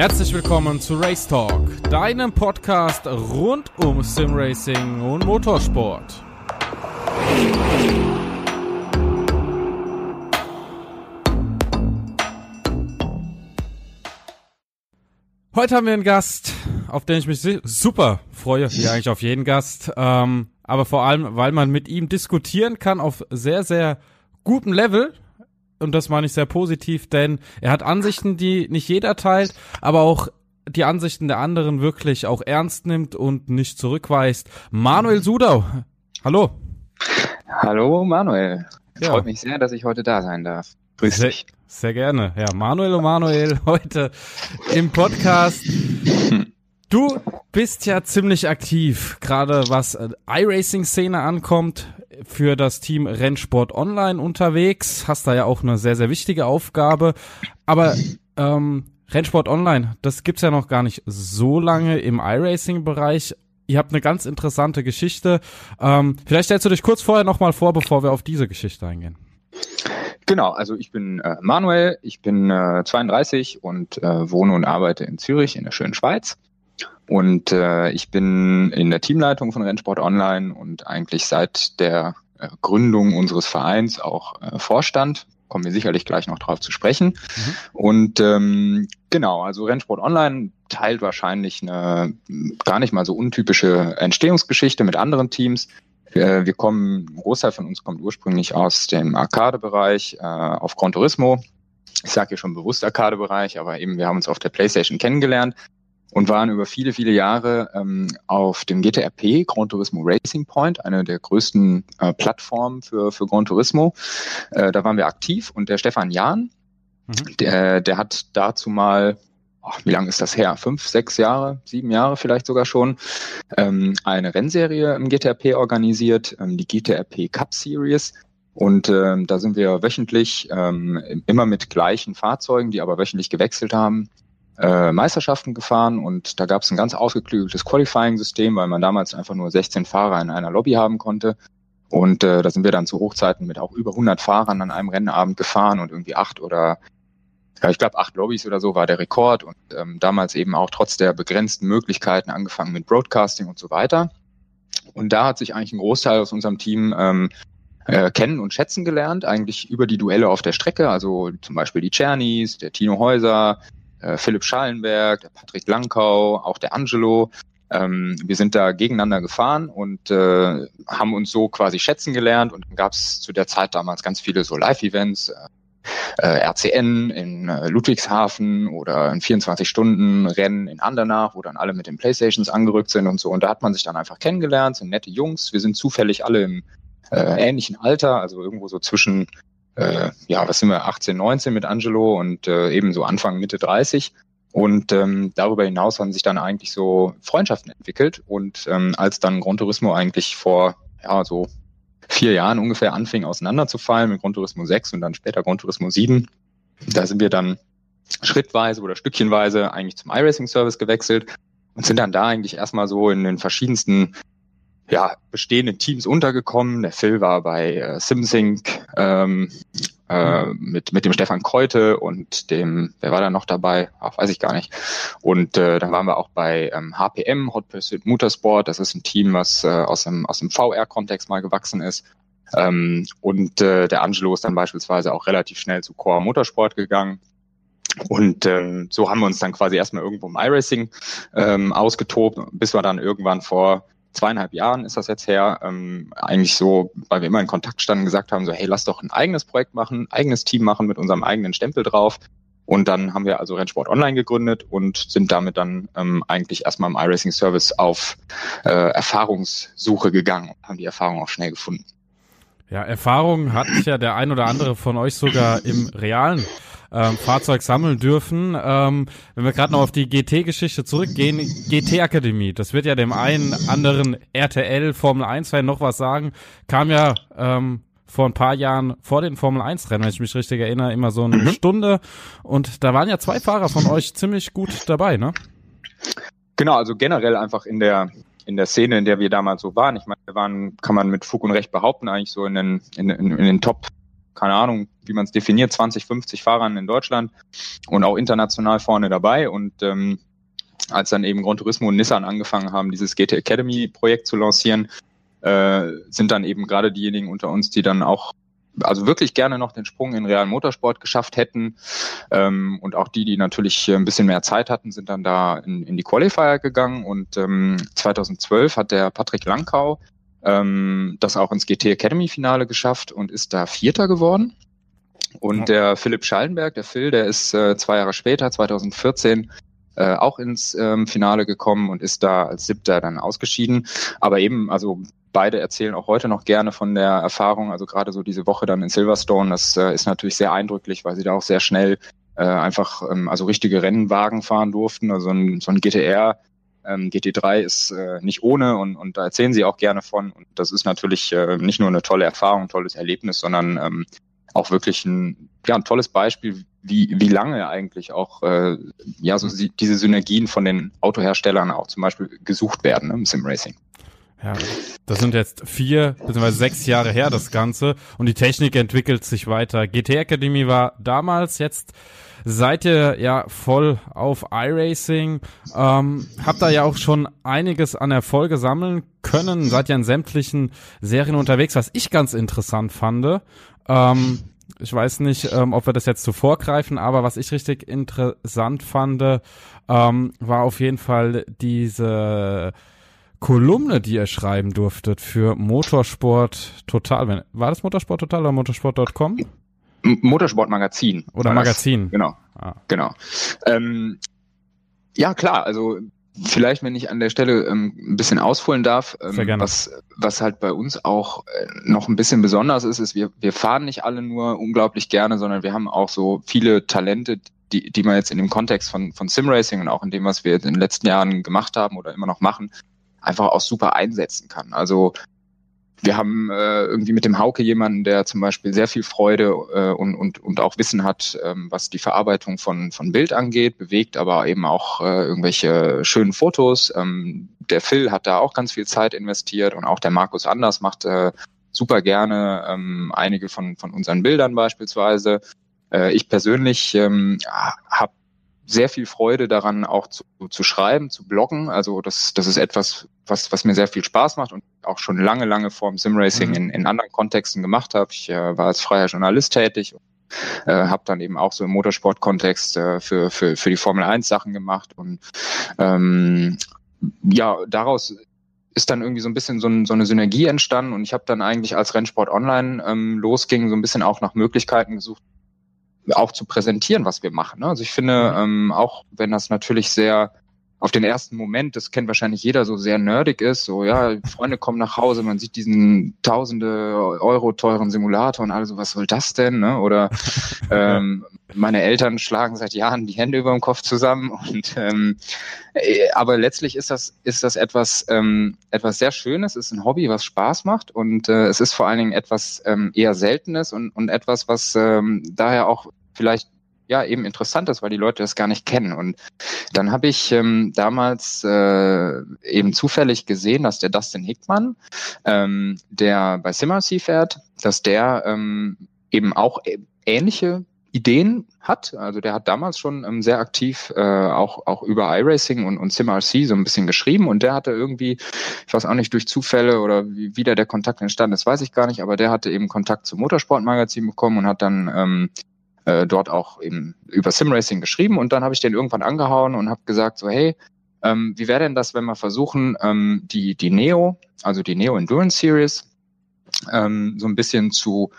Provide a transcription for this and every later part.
Herzlich willkommen zu Race Talk, deinem Podcast rund um Simracing und Motorsport. Heute haben wir einen Gast, auf den ich mich super freue, wie eigentlich auf jeden Gast. Ähm, aber vor allem, weil man mit ihm diskutieren kann auf sehr, sehr gutem Level. Und das meine ich sehr positiv, denn er hat Ansichten, die nicht jeder teilt, aber auch die Ansichten der anderen wirklich auch ernst nimmt und nicht zurückweist. Manuel Sudau, hallo. Hallo Manuel. Ja. Freut mich sehr, dass ich heute da sein darf. Grüß sehr, dich. Sehr gerne. Ja, Manuel und Manuel heute im Podcast. Du bist ja ziemlich aktiv, gerade was äh, iRacing-Szene ankommt, für das Team Rennsport Online unterwegs. Hast da ja auch eine sehr, sehr wichtige Aufgabe. Aber ähm, Rennsport Online, das gibt's ja noch gar nicht so lange im iRacing-Bereich. Ihr habt eine ganz interessante Geschichte. Ähm, vielleicht stellst du dich kurz vorher nochmal vor, bevor wir auf diese Geschichte eingehen. Genau, also ich bin äh, Manuel, ich bin äh, 32 und äh, wohne und arbeite in Zürich in der schönen Schweiz. Und äh, ich bin in der Teamleitung von Rennsport Online und eigentlich seit der äh, Gründung unseres Vereins auch äh, Vorstand. Kommen wir sicherlich gleich noch drauf zu sprechen. Mhm. Und ähm, genau, also Rennsport Online teilt wahrscheinlich eine gar nicht mal so untypische Entstehungsgeschichte mit anderen Teams. Wir, wir kommen, ein Großteil von uns kommt ursprünglich aus dem Arcade-Bereich äh, auf Gran Turismo. Ich sage hier schon bewusst Arcade-Bereich, aber eben wir haben uns auf der PlayStation kennengelernt und waren über viele, viele Jahre ähm, auf dem GTRP, Gran Turismo Racing Point, eine der größten äh, Plattformen für, für Gran Turismo. Äh, da waren wir aktiv und der Stefan Jahn, mhm. der, der hat dazu mal ach, wie lange ist das her? Fünf, sechs Jahre, sieben Jahre vielleicht sogar schon, ähm, eine Rennserie im GTRP organisiert, ähm, die GTRP Cup Series. Und ähm, da sind wir wöchentlich ähm, immer mit gleichen Fahrzeugen, die aber wöchentlich gewechselt haben, äh, Meisterschaften gefahren. Und da gab es ein ganz ausgeklügeltes Qualifying-System, weil man damals einfach nur 16 Fahrer in einer Lobby haben konnte. Und äh, da sind wir dann zu Hochzeiten mit auch über 100 Fahrern an einem Rennabend gefahren und irgendwie acht oder ja, ich glaube, acht Lobbys oder so war der Rekord und ähm, damals eben auch trotz der begrenzten Möglichkeiten angefangen mit Broadcasting und so weiter. Und da hat sich eigentlich ein Großteil aus unserem Team ähm, äh, kennen und schätzen gelernt, eigentlich über die Duelle auf der Strecke, also zum Beispiel die Czernis, der Tino Häuser, äh, Philipp Schallenberg, der Patrick Lankau, auch der Angelo. Ähm, wir sind da gegeneinander gefahren und äh, haben uns so quasi schätzen gelernt und dann gab es zu der Zeit damals ganz viele so Live-Events, äh, äh, RCN in äh, Ludwigshafen oder ein 24-Stunden-Rennen in Andernach, wo dann alle mit den Playstations angerückt sind und so. Und da hat man sich dann einfach kennengelernt, sind nette Jungs. Wir sind zufällig alle im äh, ähnlichen Alter, also irgendwo so zwischen, äh, ja, was sind wir, 18, 19 mit Angelo und äh, eben so Anfang, Mitte 30. Und ähm, darüber hinaus haben sich dann eigentlich so Freundschaften entwickelt. Und ähm, als dann Gran Turismo eigentlich vor ja so vier Jahren ungefähr anfing auseinanderzufallen mit Grundtourismus 6 und dann später Grundtourismus 7. Da sind wir dann schrittweise oder stückchenweise eigentlich zum iRacing-Service gewechselt und sind dann da eigentlich erstmal so in den verschiedensten ja, bestehenden Teams untergekommen. Der Phil war bei äh, SimSync ähm, äh, mit, mit dem Stefan Keute und dem, wer war da noch dabei? Ach, weiß ich gar nicht. Und äh, dann waren wir auch bei ähm, HPM, Hot Pursuit Motorsport. Das ist ein Team, was äh, aus dem, aus dem VR-Kontext mal gewachsen ist. Ähm, und äh, der Angelo ist dann beispielsweise auch relativ schnell zu Core Motorsport gegangen. Und ähm, so haben wir uns dann quasi erstmal irgendwo im iRacing ähm, ausgetobt, bis wir dann irgendwann vor zweieinhalb Jahren ist das jetzt her, ähm, eigentlich so, weil wir immer in Kontakt standen, gesagt haben, so, hey, lass doch ein eigenes Projekt machen, eigenes Team machen mit unserem eigenen Stempel drauf. Und dann haben wir also Rennsport Online gegründet und sind damit dann ähm, eigentlich erstmal im iRacing Service auf äh, Erfahrungssuche gegangen und haben die Erfahrung auch schnell gefunden. Ja, Erfahrung hat ja der ein oder andere von euch sogar im realen ähm, Fahrzeug sammeln dürfen. Ähm, wenn wir gerade noch auf die GT-Geschichte zurückgehen, GT Akademie, das wird ja dem einen anderen RTL Formel 1 Fan noch was sagen, kam ja ähm, vor ein paar Jahren vor den Formel 1 Rennen, wenn ich mich richtig erinnere, immer so eine mhm. Stunde und da waren ja zwei Fahrer von euch ziemlich gut dabei, ne? Genau, also generell einfach in der in der Szene, in der wir damals so waren. Ich meine, wir waren, kann man mit Fug und Recht behaupten, eigentlich so in den, in, in, in den Top keine Ahnung, wie man es definiert, 20, 50 Fahrern in Deutschland und auch international vorne dabei. Und ähm, als dann eben Gran Turismo und Nissan angefangen haben, dieses GT Academy Projekt zu lancieren, äh, sind dann eben gerade diejenigen unter uns, die dann auch also wirklich gerne noch den Sprung in realen Motorsport geschafft hätten. Ähm, und auch die, die natürlich ein bisschen mehr Zeit hatten, sind dann da in, in die Qualifier gegangen. Und ähm, 2012 hat der Patrick Langkau ähm, das auch ins GT Academy Finale geschafft und ist da Vierter geworden. Und der Philipp Schallenberg, der Phil, der ist äh, zwei Jahre später, 2014, äh, auch ins ähm, Finale gekommen und ist da als Siebter dann ausgeschieden. Aber eben, also beide erzählen auch heute noch gerne von der Erfahrung. Also gerade so diese Woche dann in Silverstone, das äh, ist natürlich sehr eindrücklich, weil sie da auch sehr schnell äh, einfach ähm, also richtige Rennwagen fahren durften. Also ein, so ein GTR, ähm, GT3 ist äh, nicht ohne und, und da erzählen sie auch gerne von. Und das ist natürlich äh, nicht nur eine tolle Erfahrung, ein tolles Erlebnis, sondern ähm, auch wirklich ein, ja, ein tolles Beispiel, wie, wie lange eigentlich auch äh, ja so diese Synergien von den Autoherstellern auch zum Beispiel gesucht werden ne, im Simracing. Ja, das sind jetzt vier bzw. sechs Jahre her das Ganze und die Technik entwickelt sich weiter. GT Academy war damals, jetzt seid ihr ja voll auf iRacing, ähm, habt da ja auch schon einiges an Erfolge sammeln können, seid ja in sämtlichen Serien unterwegs, was ich ganz interessant fand. Ähm, ich weiß nicht, ähm, ob wir das jetzt zu vorgreifen, aber was ich richtig interessant fand, ähm, war auf jeden Fall diese Kolumne, die ihr schreiben durftet für Motorsport Total. War das Motorsport Total oder motorsport.com? Motorsportmagazin. Oder Magazin. Das. Genau. Ah. Genau. Ähm, ja, klar, also vielleicht, wenn ich an der Stelle ähm, ein bisschen ausholen darf, ähm, was, was halt bei uns auch äh, noch ein bisschen besonders ist, ist, wir, wir fahren nicht alle nur unglaublich gerne, sondern wir haben auch so viele Talente, die, die man jetzt in dem Kontext von, von Simracing und auch in dem, was wir in den letzten Jahren gemacht haben oder immer noch machen, einfach auch super einsetzen kann. Also wir haben äh, irgendwie mit dem Hauke jemanden, der zum Beispiel sehr viel Freude äh, und, und, und auch Wissen hat, ähm, was die Verarbeitung von, von Bild angeht, bewegt aber eben auch äh, irgendwelche schönen Fotos. Ähm, der Phil hat da auch ganz viel Zeit investiert und auch der Markus Anders macht äh, super gerne ähm, einige von, von unseren Bildern beispielsweise. Äh, ich persönlich ähm, habe sehr viel Freude daran, auch zu, zu schreiben, zu bloggen. Also das, das ist etwas, was, was mir sehr viel Spaß macht und auch schon lange, lange vor dem Simracing mhm. in, in anderen Kontexten gemacht habe. Ich äh, war als freier Journalist tätig und äh, habe dann eben auch so im Motorsport-Kontext äh, für, für, für die Formel 1 Sachen gemacht und ähm, ja, daraus ist dann irgendwie so ein bisschen so, ein, so eine Synergie entstanden und ich habe dann eigentlich als Rennsport Online ähm, losging, so ein bisschen auch nach Möglichkeiten gesucht, auch zu präsentieren, was wir machen. Ne? Also ich finde, ähm, auch wenn das natürlich sehr auf den ersten Moment, das kennt wahrscheinlich jeder, so sehr nerdig ist, so ja, Freunde kommen nach Hause, man sieht diesen tausende Euro teuren Simulator und alles, was soll das denn? Ne? Oder ähm, meine Eltern schlagen seit Jahren die Hände über dem Kopf zusammen und ähm, äh, aber letztlich ist das ist das etwas ähm, etwas sehr Schönes, ist ein Hobby, was Spaß macht und äh, es ist vor allen Dingen etwas ähm, eher Seltenes und und etwas, was ähm, daher auch vielleicht ja eben interessant ist, weil die Leute das gar nicht kennen. Und dann habe ich ähm, damals äh, eben zufällig gesehen, dass der Dustin Hickmann, ähm, der bei Simmersea fährt, dass der ähm, eben auch ähnliche Ideen hat. Also der hat damals schon ähm, sehr aktiv äh, auch, auch über iRacing und, und SimRC so ein bisschen geschrieben und der hatte irgendwie, ich weiß auch nicht, durch Zufälle oder wie wieder der Kontakt entstanden ist, weiß ich gar nicht, aber der hatte eben Kontakt zum Motorsportmagazin bekommen und hat dann ähm, äh, dort auch eben über Simracing geschrieben und dann habe ich den irgendwann angehauen und habe gesagt so hey ähm, wie wäre denn das wenn wir versuchen ähm, die die Neo also die Neo Endurance Series ähm, so ein bisschen zu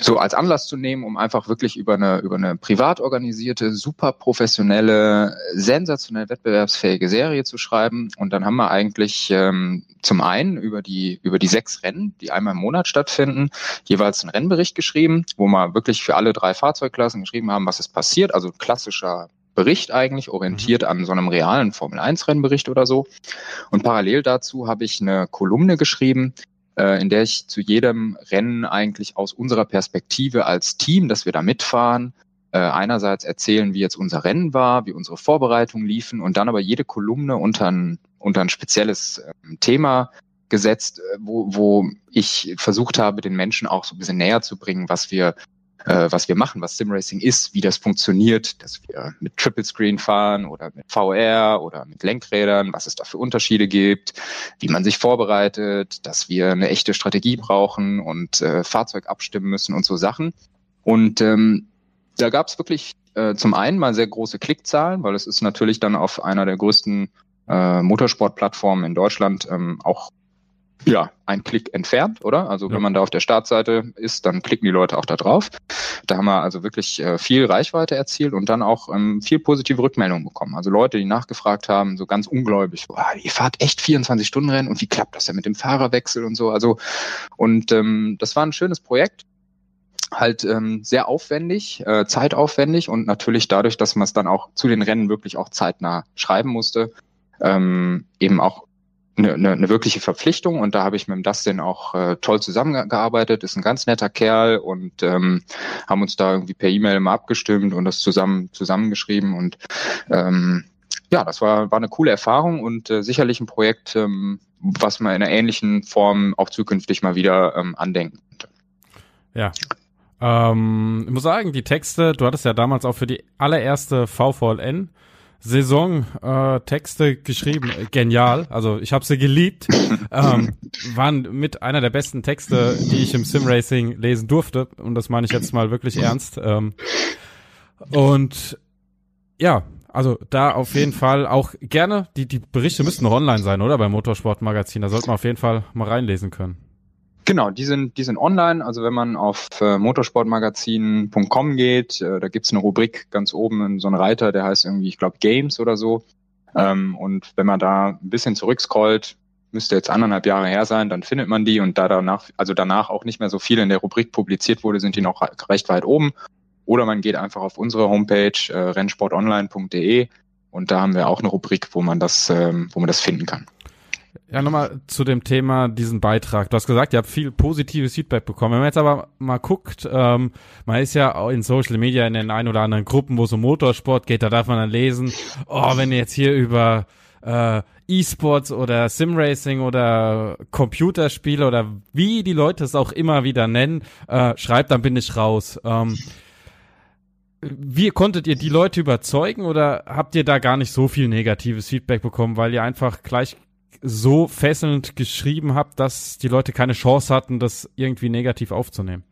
so als Anlass zu nehmen, um einfach wirklich über eine, über eine privat organisierte, super professionelle, sensationell wettbewerbsfähige Serie zu schreiben. Und dann haben wir eigentlich ähm, zum einen über die, über die sechs Rennen, die einmal im Monat stattfinden, jeweils einen Rennbericht geschrieben, wo wir wirklich für alle drei Fahrzeugklassen geschrieben haben, was ist passiert. Also klassischer Bericht eigentlich, orientiert mhm. an so einem realen Formel-1-Rennbericht oder so. Und parallel dazu habe ich eine Kolumne geschrieben, in der ich zu jedem Rennen eigentlich aus unserer Perspektive als Team, dass wir da mitfahren, äh, einerseits erzählen, wie jetzt unser Rennen war, wie unsere Vorbereitungen liefen und dann aber jede Kolumne unter ein, unter ein spezielles ähm, Thema gesetzt, äh, wo, wo ich versucht habe, den Menschen auch so ein bisschen näher zu bringen, was wir äh, was wir machen, was Simracing ist, wie das funktioniert, dass wir mit Triple Screen fahren oder mit VR oder mit Lenkrädern, was es da für Unterschiede gibt, wie man sich vorbereitet, dass wir eine echte Strategie brauchen und äh, Fahrzeug abstimmen müssen und so Sachen. Und ähm, da gab es wirklich äh, zum einen mal sehr große Klickzahlen, weil es ist natürlich dann auf einer der größten äh, Motorsportplattformen in Deutschland ähm, auch ja, ein Klick entfernt, oder? Also ja. wenn man da auf der Startseite ist, dann klicken die Leute auch da drauf. Da haben wir also wirklich äh, viel Reichweite erzielt und dann auch ähm, viel positive Rückmeldungen bekommen. Also Leute, die nachgefragt haben, so ganz ungläubig, ihr fahrt echt 24 Stunden Rennen und wie klappt das denn mit dem Fahrerwechsel und so? Also und ähm, das war ein schönes Projekt halt ähm, sehr aufwendig, äh, zeitaufwendig und natürlich dadurch, dass man es dann auch zu den Rennen wirklich auch zeitnah schreiben musste, ähm, eben auch eine, eine, eine wirkliche Verpflichtung und da habe ich mit dem Dustin auch äh, toll zusammengearbeitet, ist ein ganz netter Kerl und ähm, haben uns da irgendwie per E-Mail mal abgestimmt und das zusammen zusammengeschrieben und ähm, ja, das war, war eine coole Erfahrung und äh, sicherlich ein Projekt, ähm, was man in einer ähnlichen Form auch zukünftig mal wieder ähm, andenken könnte. Ja. Ähm, ich muss sagen, die Texte, du hattest ja damals auch für die allererste VVLN Saison äh, Texte geschrieben, genial. Also ich habe sie geliebt. ähm, waren mit einer der besten Texte, die ich im Simracing lesen durfte. Und das meine ich jetzt mal wirklich ernst. Ähm, und ja, also da auf jeden Fall auch gerne, die, die Berichte müssten noch online sein, oder? Beim Motorsportmagazin. Da sollte man auf jeden Fall mal reinlesen können. Genau, die sind, die sind online. Also wenn man auf äh, motorsportmagazin.com geht, äh, da gibt's eine Rubrik ganz oben, so einen Reiter, der heißt irgendwie, ich glaube, Games oder so. Ähm, und wenn man da ein bisschen zurückscrollt, müsste jetzt anderthalb Jahre her sein, dann findet man die und da danach, also danach auch nicht mehr so viel in der Rubrik publiziert wurde, sind die noch recht weit oben. Oder man geht einfach auf unsere Homepage äh, rennsportonline.de und da haben wir auch eine Rubrik, wo man das, ähm, wo man das finden kann. Ja, nochmal zu dem Thema diesen Beitrag. Du hast gesagt, ihr habt viel positives Feedback bekommen. Wenn man jetzt aber mal guckt, ähm, man ist ja in Social Media in den ein oder anderen Gruppen, wo es um Motorsport geht, da darf man dann lesen, oh, wenn ihr jetzt hier über äh, E-Sports oder Simracing oder Computerspiele oder wie die Leute es auch immer wieder nennen, äh, schreibt, dann bin ich raus. Ähm, wie konntet ihr die Leute überzeugen oder habt ihr da gar nicht so viel negatives Feedback bekommen, weil ihr einfach gleich so fesselnd geschrieben habt, dass die Leute keine Chance hatten, das irgendwie negativ aufzunehmen?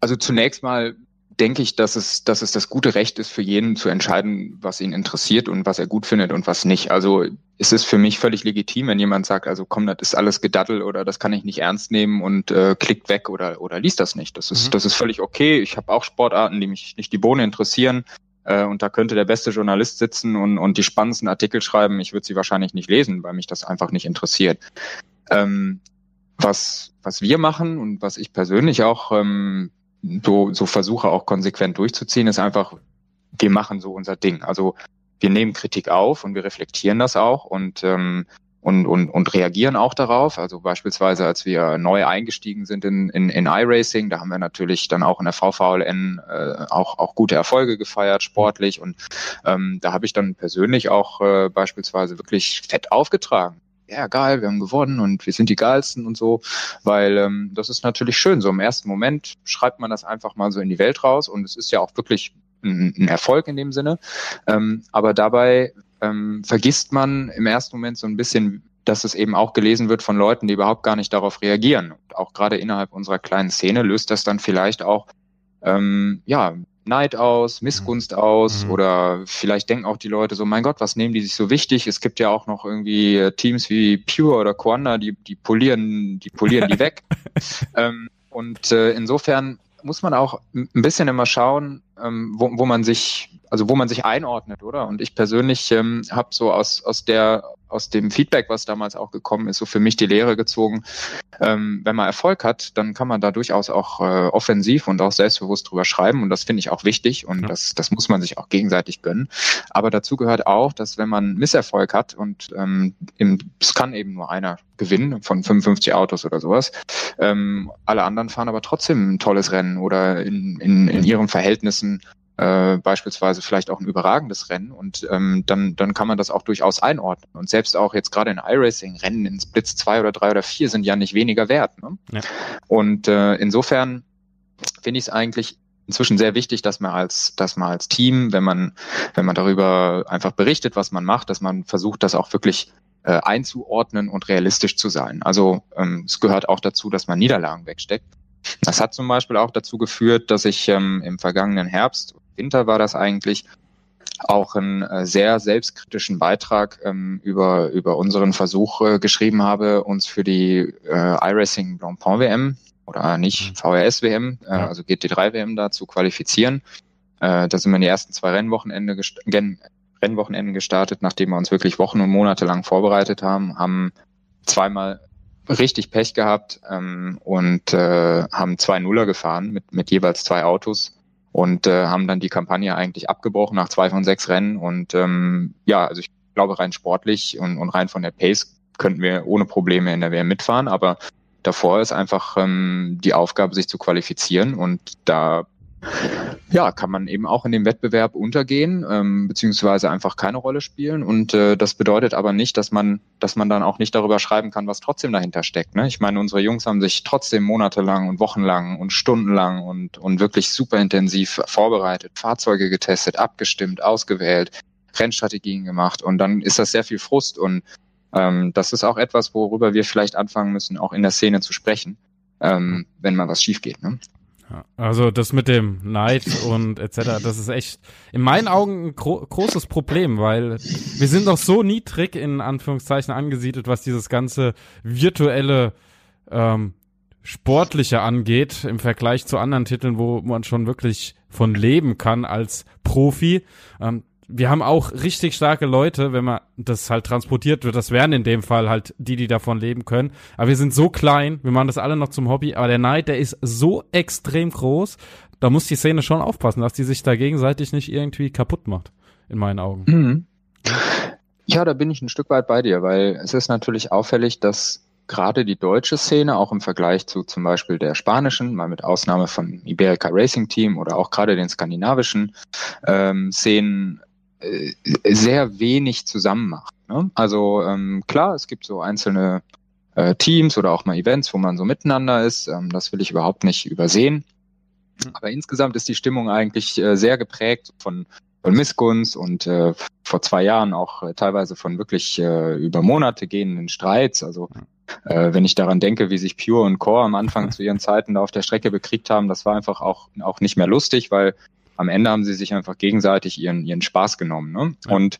Also zunächst mal denke ich, dass es, dass es das gute Recht ist für jeden zu entscheiden, was ihn interessiert und was er gut findet und was nicht. Also ist es für mich völlig legitim, wenn jemand sagt, also komm, das ist alles Gedattel oder das kann ich nicht ernst nehmen und äh, klickt weg oder, oder liest das nicht. Das ist, mhm. das ist völlig okay. Ich habe auch Sportarten, die mich nicht die Bohne interessieren. Äh, und da könnte der beste Journalist sitzen und, und die spannendsten Artikel schreiben. Ich würde sie wahrscheinlich nicht lesen, weil mich das einfach nicht interessiert. Ähm, was, was wir machen und was ich persönlich auch ähm, so, so versuche auch konsequent durchzuziehen, ist einfach, wir machen so unser Ding. Also wir nehmen Kritik auf und wir reflektieren das auch und ähm, und, und, und reagieren auch darauf. Also beispielsweise, als wir neu eingestiegen sind in, in, in iRacing, da haben wir natürlich dann auch in der VVLN äh, auch, auch gute Erfolge gefeiert, sportlich. Und ähm, da habe ich dann persönlich auch äh, beispielsweise wirklich fett aufgetragen ja geil, wir haben gewonnen und wir sind die geilsten und so, weil ähm, das ist natürlich schön. So im ersten Moment schreibt man das einfach mal so in die Welt raus und es ist ja auch wirklich ein, ein Erfolg in dem Sinne. Ähm, aber dabei ähm, vergisst man im ersten Moment so ein bisschen, dass es eben auch gelesen wird von Leuten, die überhaupt gar nicht darauf reagieren. Und auch gerade innerhalb unserer kleinen Szene löst das dann vielleicht auch ähm, ja Neid aus, Missgunst mhm. aus mhm. oder vielleicht denken auch die Leute so, mein Gott, was nehmen die sich so wichtig? Es gibt ja auch noch irgendwie äh, Teams wie Pure oder Quanda, die, die polieren, die polieren die weg. ähm, und äh, insofern muss man auch ein bisschen immer schauen, ähm, wo, wo man sich, also wo man sich einordnet, oder? Und ich persönlich ähm, habe so aus, aus der aus dem Feedback, was damals auch gekommen ist, so für mich die Lehre gezogen. Ähm, wenn man Erfolg hat, dann kann man da durchaus auch äh, offensiv und auch selbstbewusst drüber schreiben. Und das finde ich auch wichtig und ja. das, das muss man sich auch gegenseitig gönnen. Aber dazu gehört auch, dass wenn man Misserfolg hat und ähm, im, es kann eben nur einer gewinnen von 55 Autos oder sowas, ähm, alle anderen fahren aber trotzdem ein tolles Rennen oder in, in, in ihren Verhältnissen äh, beispielsweise vielleicht auch ein überragendes Rennen und ähm, dann, dann kann man das auch durchaus einordnen. Und selbst auch jetzt gerade in iRacing, Rennen in Splits zwei oder drei oder vier sind ja nicht weniger wert. Ne? Ja. Und äh, insofern finde ich es eigentlich inzwischen sehr wichtig, dass man als, dass man als Team, wenn man, wenn man darüber einfach berichtet, was man macht, dass man versucht, das auch wirklich äh, einzuordnen und realistisch zu sein. Also ähm, es gehört auch dazu, dass man Niederlagen wegsteckt. Das hat zum Beispiel auch dazu geführt, dass ich ähm, im vergangenen Herbst, Winter war das eigentlich, auch einen äh, sehr selbstkritischen Beitrag ähm, über, über unseren Versuch äh, geschrieben habe, uns für die äh, iRacing Blancpain WM oder nicht mhm. VRS WM, äh, also GT3 WM da zu qualifizieren. Äh, da sind wir in die ersten zwei Rennwochenende gest Rennwochenenden gestartet, nachdem wir uns wirklich Wochen und Monate lang vorbereitet haben, haben zweimal richtig Pech gehabt ähm, und äh, haben zwei Nuller gefahren mit, mit jeweils zwei Autos und äh, haben dann die Kampagne eigentlich abgebrochen nach zwei von sechs Rennen. Und ähm, ja, also ich glaube rein sportlich und, und rein von der Pace könnten wir ohne Probleme in der WM mitfahren, aber davor ist einfach ähm, die Aufgabe, sich zu qualifizieren und da ja, kann man eben auch in dem Wettbewerb untergehen, ähm, beziehungsweise einfach keine Rolle spielen. Und äh, das bedeutet aber nicht, dass man, dass man dann auch nicht darüber schreiben kann, was trotzdem dahinter steckt. Ne? Ich meine, unsere Jungs haben sich trotzdem monatelang und wochenlang und stundenlang und, und wirklich super intensiv vorbereitet, Fahrzeuge getestet, abgestimmt, ausgewählt, Rennstrategien gemacht und dann ist das sehr viel Frust und ähm, das ist auch etwas, worüber wir vielleicht anfangen müssen, auch in der Szene zu sprechen, ähm, wenn mal was schief geht. Ne? Also das mit dem Neid und etc., das ist echt in meinen Augen ein gro großes Problem, weil wir sind doch so niedrig in Anführungszeichen angesiedelt, was dieses ganze virtuelle ähm, Sportliche angeht, im Vergleich zu anderen Titeln, wo man schon wirklich von leben kann als Profi. Ähm, wir haben auch richtig starke Leute, wenn man das halt transportiert wird. Das wären in dem Fall halt die, die davon leben können. Aber wir sind so klein, wir machen das alle noch zum Hobby. Aber der Neid, der ist so extrem groß. Da muss die Szene schon aufpassen, dass die sich da gegenseitig nicht irgendwie kaputt macht. In meinen Augen. Mhm. Ja, da bin ich ein Stück weit bei dir, weil es ist natürlich auffällig, dass gerade die deutsche Szene, auch im Vergleich zu zum Beispiel der spanischen, mal mit Ausnahme von Iberica Racing Team oder auch gerade den skandinavischen ähm, Szenen, sehr wenig zusammen macht. Ne? Also ähm, klar, es gibt so einzelne äh, Teams oder auch mal Events, wo man so miteinander ist. Ähm, das will ich überhaupt nicht übersehen. Aber insgesamt ist die Stimmung eigentlich äh, sehr geprägt von, von Missgunst und äh, vor zwei Jahren auch äh, teilweise von wirklich äh, über Monate gehenden Streits. Also äh, wenn ich daran denke, wie sich Pure und Core am Anfang zu ihren Zeiten da auf der Strecke bekriegt haben, das war einfach auch, auch nicht mehr lustig, weil am Ende haben sie sich einfach gegenseitig ihren, ihren Spaß genommen. Ne? Ja. Und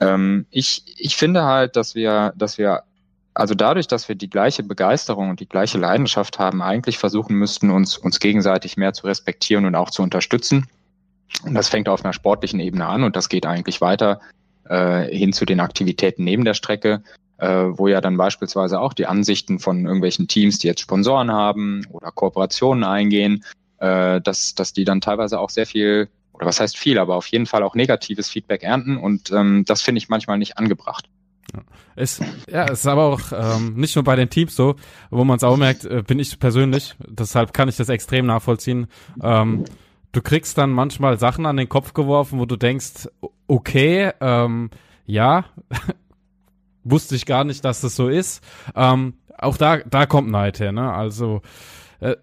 ähm, ich, ich finde halt, dass wir, dass wir, also dadurch, dass wir die gleiche Begeisterung und die gleiche Leidenschaft haben, eigentlich versuchen müssten, uns, uns gegenseitig mehr zu respektieren und auch zu unterstützen. Und das fängt auf einer sportlichen Ebene an und das geht eigentlich weiter äh, hin zu den Aktivitäten neben der Strecke, äh, wo ja dann beispielsweise auch die Ansichten von irgendwelchen Teams, die jetzt Sponsoren haben oder Kooperationen eingehen, äh, dass, dass die dann teilweise auch sehr viel, oder was heißt viel, aber auf jeden Fall auch negatives Feedback ernten und ähm, das finde ich manchmal nicht angebracht. Ja. Es, ja, ist aber auch ähm, nicht nur bei den Teams so, wo man es auch merkt, äh, bin ich persönlich, deshalb kann ich das extrem nachvollziehen. Ähm, du kriegst dann manchmal Sachen an den Kopf geworfen, wo du denkst, okay, ähm, ja, wusste ich gar nicht, dass das so ist. Ähm, auch da, da kommt Neid her, ne? Also äh,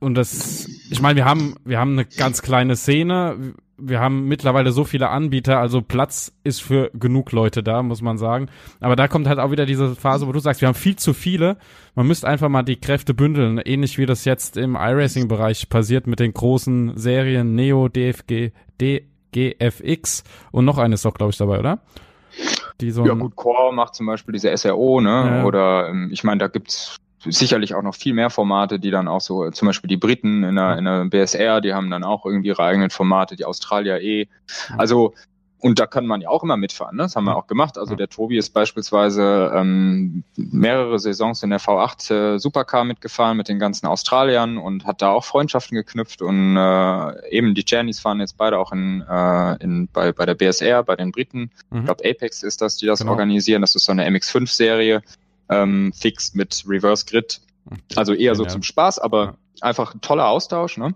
und das, ich meine, wir haben, wir haben eine ganz kleine Szene. Wir haben mittlerweile so viele Anbieter, also Platz ist für genug Leute da, muss man sagen. Aber da kommt halt auch wieder diese Phase, wo du sagst, wir haben viel zu viele. Man müsste einfach mal die Kräfte bündeln, ähnlich wie das jetzt im iRacing-Bereich passiert mit den großen Serien Neo, DFG, DGFX und noch eine ist doch, glaube ich, dabei, oder? Die so ja gut, Core macht zum Beispiel diese SRO, ne? Ja. Oder ähm, ich meine, da gibt's sicherlich auch noch viel mehr Formate, die dann auch so, zum Beispiel die Briten in der, in der BSR, die haben dann auch irgendwie ihre eigenen Formate, die Australier eh. Also, und da kann man ja auch immer mitfahren, ne? das haben wir auch gemacht. Also der Tobi ist beispielsweise ähm, mehrere Saisons in der V8 äh, Supercar mitgefahren mit den ganzen Australiern und hat da auch Freundschaften geknüpft und äh, eben die Jannys fahren jetzt beide auch in, äh, in, bei, bei der BSR, bei den Briten. Mhm. Ich glaube Apex ist das, die das genau. organisieren. Das ist so eine MX5-Serie ähm, fix mit Reverse Grid. Also eher so zum Spaß, aber einfach ein toller Austausch. Ne?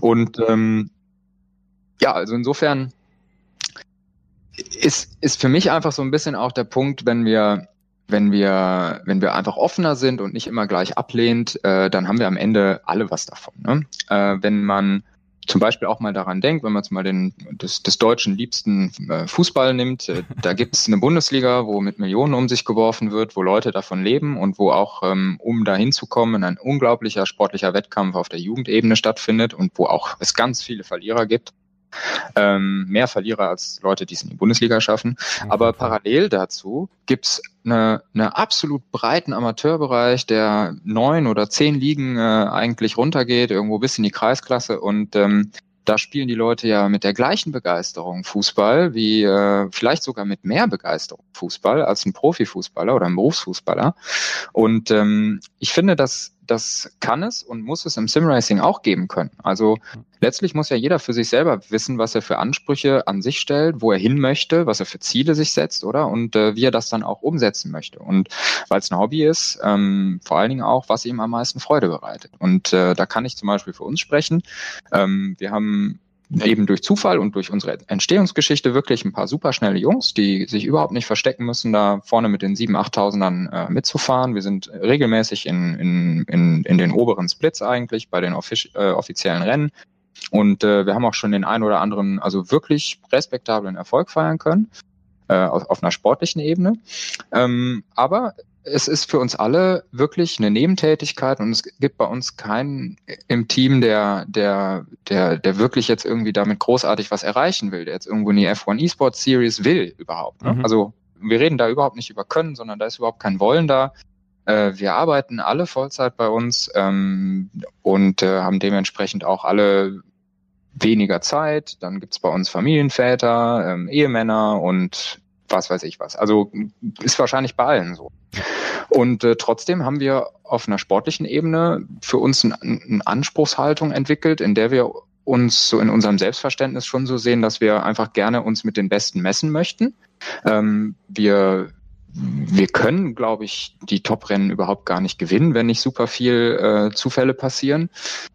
Und ähm, ja, also insofern ist, ist für mich einfach so ein bisschen auch der Punkt, wenn wir, wenn wir, wenn wir einfach offener sind und nicht immer gleich ablehnt, äh, dann haben wir am Ende alle was davon. Ne? Äh, wenn man zum Beispiel auch mal daran denkt, wenn man jetzt mal den des, des deutschen liebsten äh, Fußball nimmt, äh, da gibt es eine Bundesliga, wo mit Millionen um sich geworfen wird, wo Leute davon leben und wo auch, ähm, um dahin zu kommen, ein unglaublicher sportlicher Wettkampf auf der Jugendebene stattfindet und wo auch es ganz viele Verlierer gibt. Ähm, mehr Verlierer als Leute, die es in die Bundesliga schaffen. Mhm. Aber parallel dazu gibt's eine, eine absolut breiten Amateurbereich, der neun oder zehn Ligen äh, eigentlich runtergeht, irgendwo bis in die Kreisklasse und ähm, da spielen die Leute ja mit der gleichen Begeisterung Fußball, wie äh, vielleicht sogar mit mehr Begeisterung Fußball als ein Profifußballer oder ein Berufsfußballer. Und ähm, ich finde, dass das kann es und muss es im Simracing auch geben können. Also letztlich muss ja jeder für sich selber wissen, was er für Ansprüche an sich stellt, wo er hin möchte, was er für Ziele sich setzt, oder? Und äh, wie er das dann auch umsetzen möchte. Und weil es ein Hobby ist, ähm, vor allen Dingen auch, was ihm am meisten Freude bereitet. Und äh, da kann ich zum Beispiel für uns sprechen. Ähm, wir haben eben durch Zufall und durch unsere Entstehungsgeschichte wirklich ein paar superschnelle Jungs, die sich überhaupt nicht verstecken müssen, da vorne mit den 7.000, 8.000ern äh, mitzufahren. Wir sind regelmäßig in, in, in, in den oberen Splits eigentlich bei den offic äh, offiziellen Rennen. Und äh, wir haben auch schon den einen oder anderen, also wirklich respektablen Erfolg feiern können, äh, auf, auf einer sportlichen Ebene. Ähm, aber es ist für uns alle wirklich eine Nebentätigkeit und es gibt bei uns keinen im Team, der, der, der, der wirklich jetzt irgendwie damit großartig was erreichen will, der jetzt irgendwo in die F1 eSports Series will überhaupt. Ne? Mhm. Also wir reden da überhaupt nicht über Können, sondern da ist überhaupt kein Wollen da. Äh, wir arbeiten alle Vollzeit bei uns ähm, und äh, haben dementsprechend auch alle weniger Zeit. Dann gibt's bei uns Familienväter, ähm, Ehemänner und was weiß ich was. Also ist wahrscheinlich bei allen so. Und äh, trotzdem haben wir auf einer sportlichen Ebene für uns eine ein Anspruchshaltung entwickelt, in der wir uns so in unserem Selbstverständnis schon so sehen, dass wir einfach gerne uns mit den Besten messen möchten. Ähm, wir wir können, glaube ich, die Top-Rennen überhaupt gar nicht gewinnen, wenn nicht super viel äh, Zufälle passieren.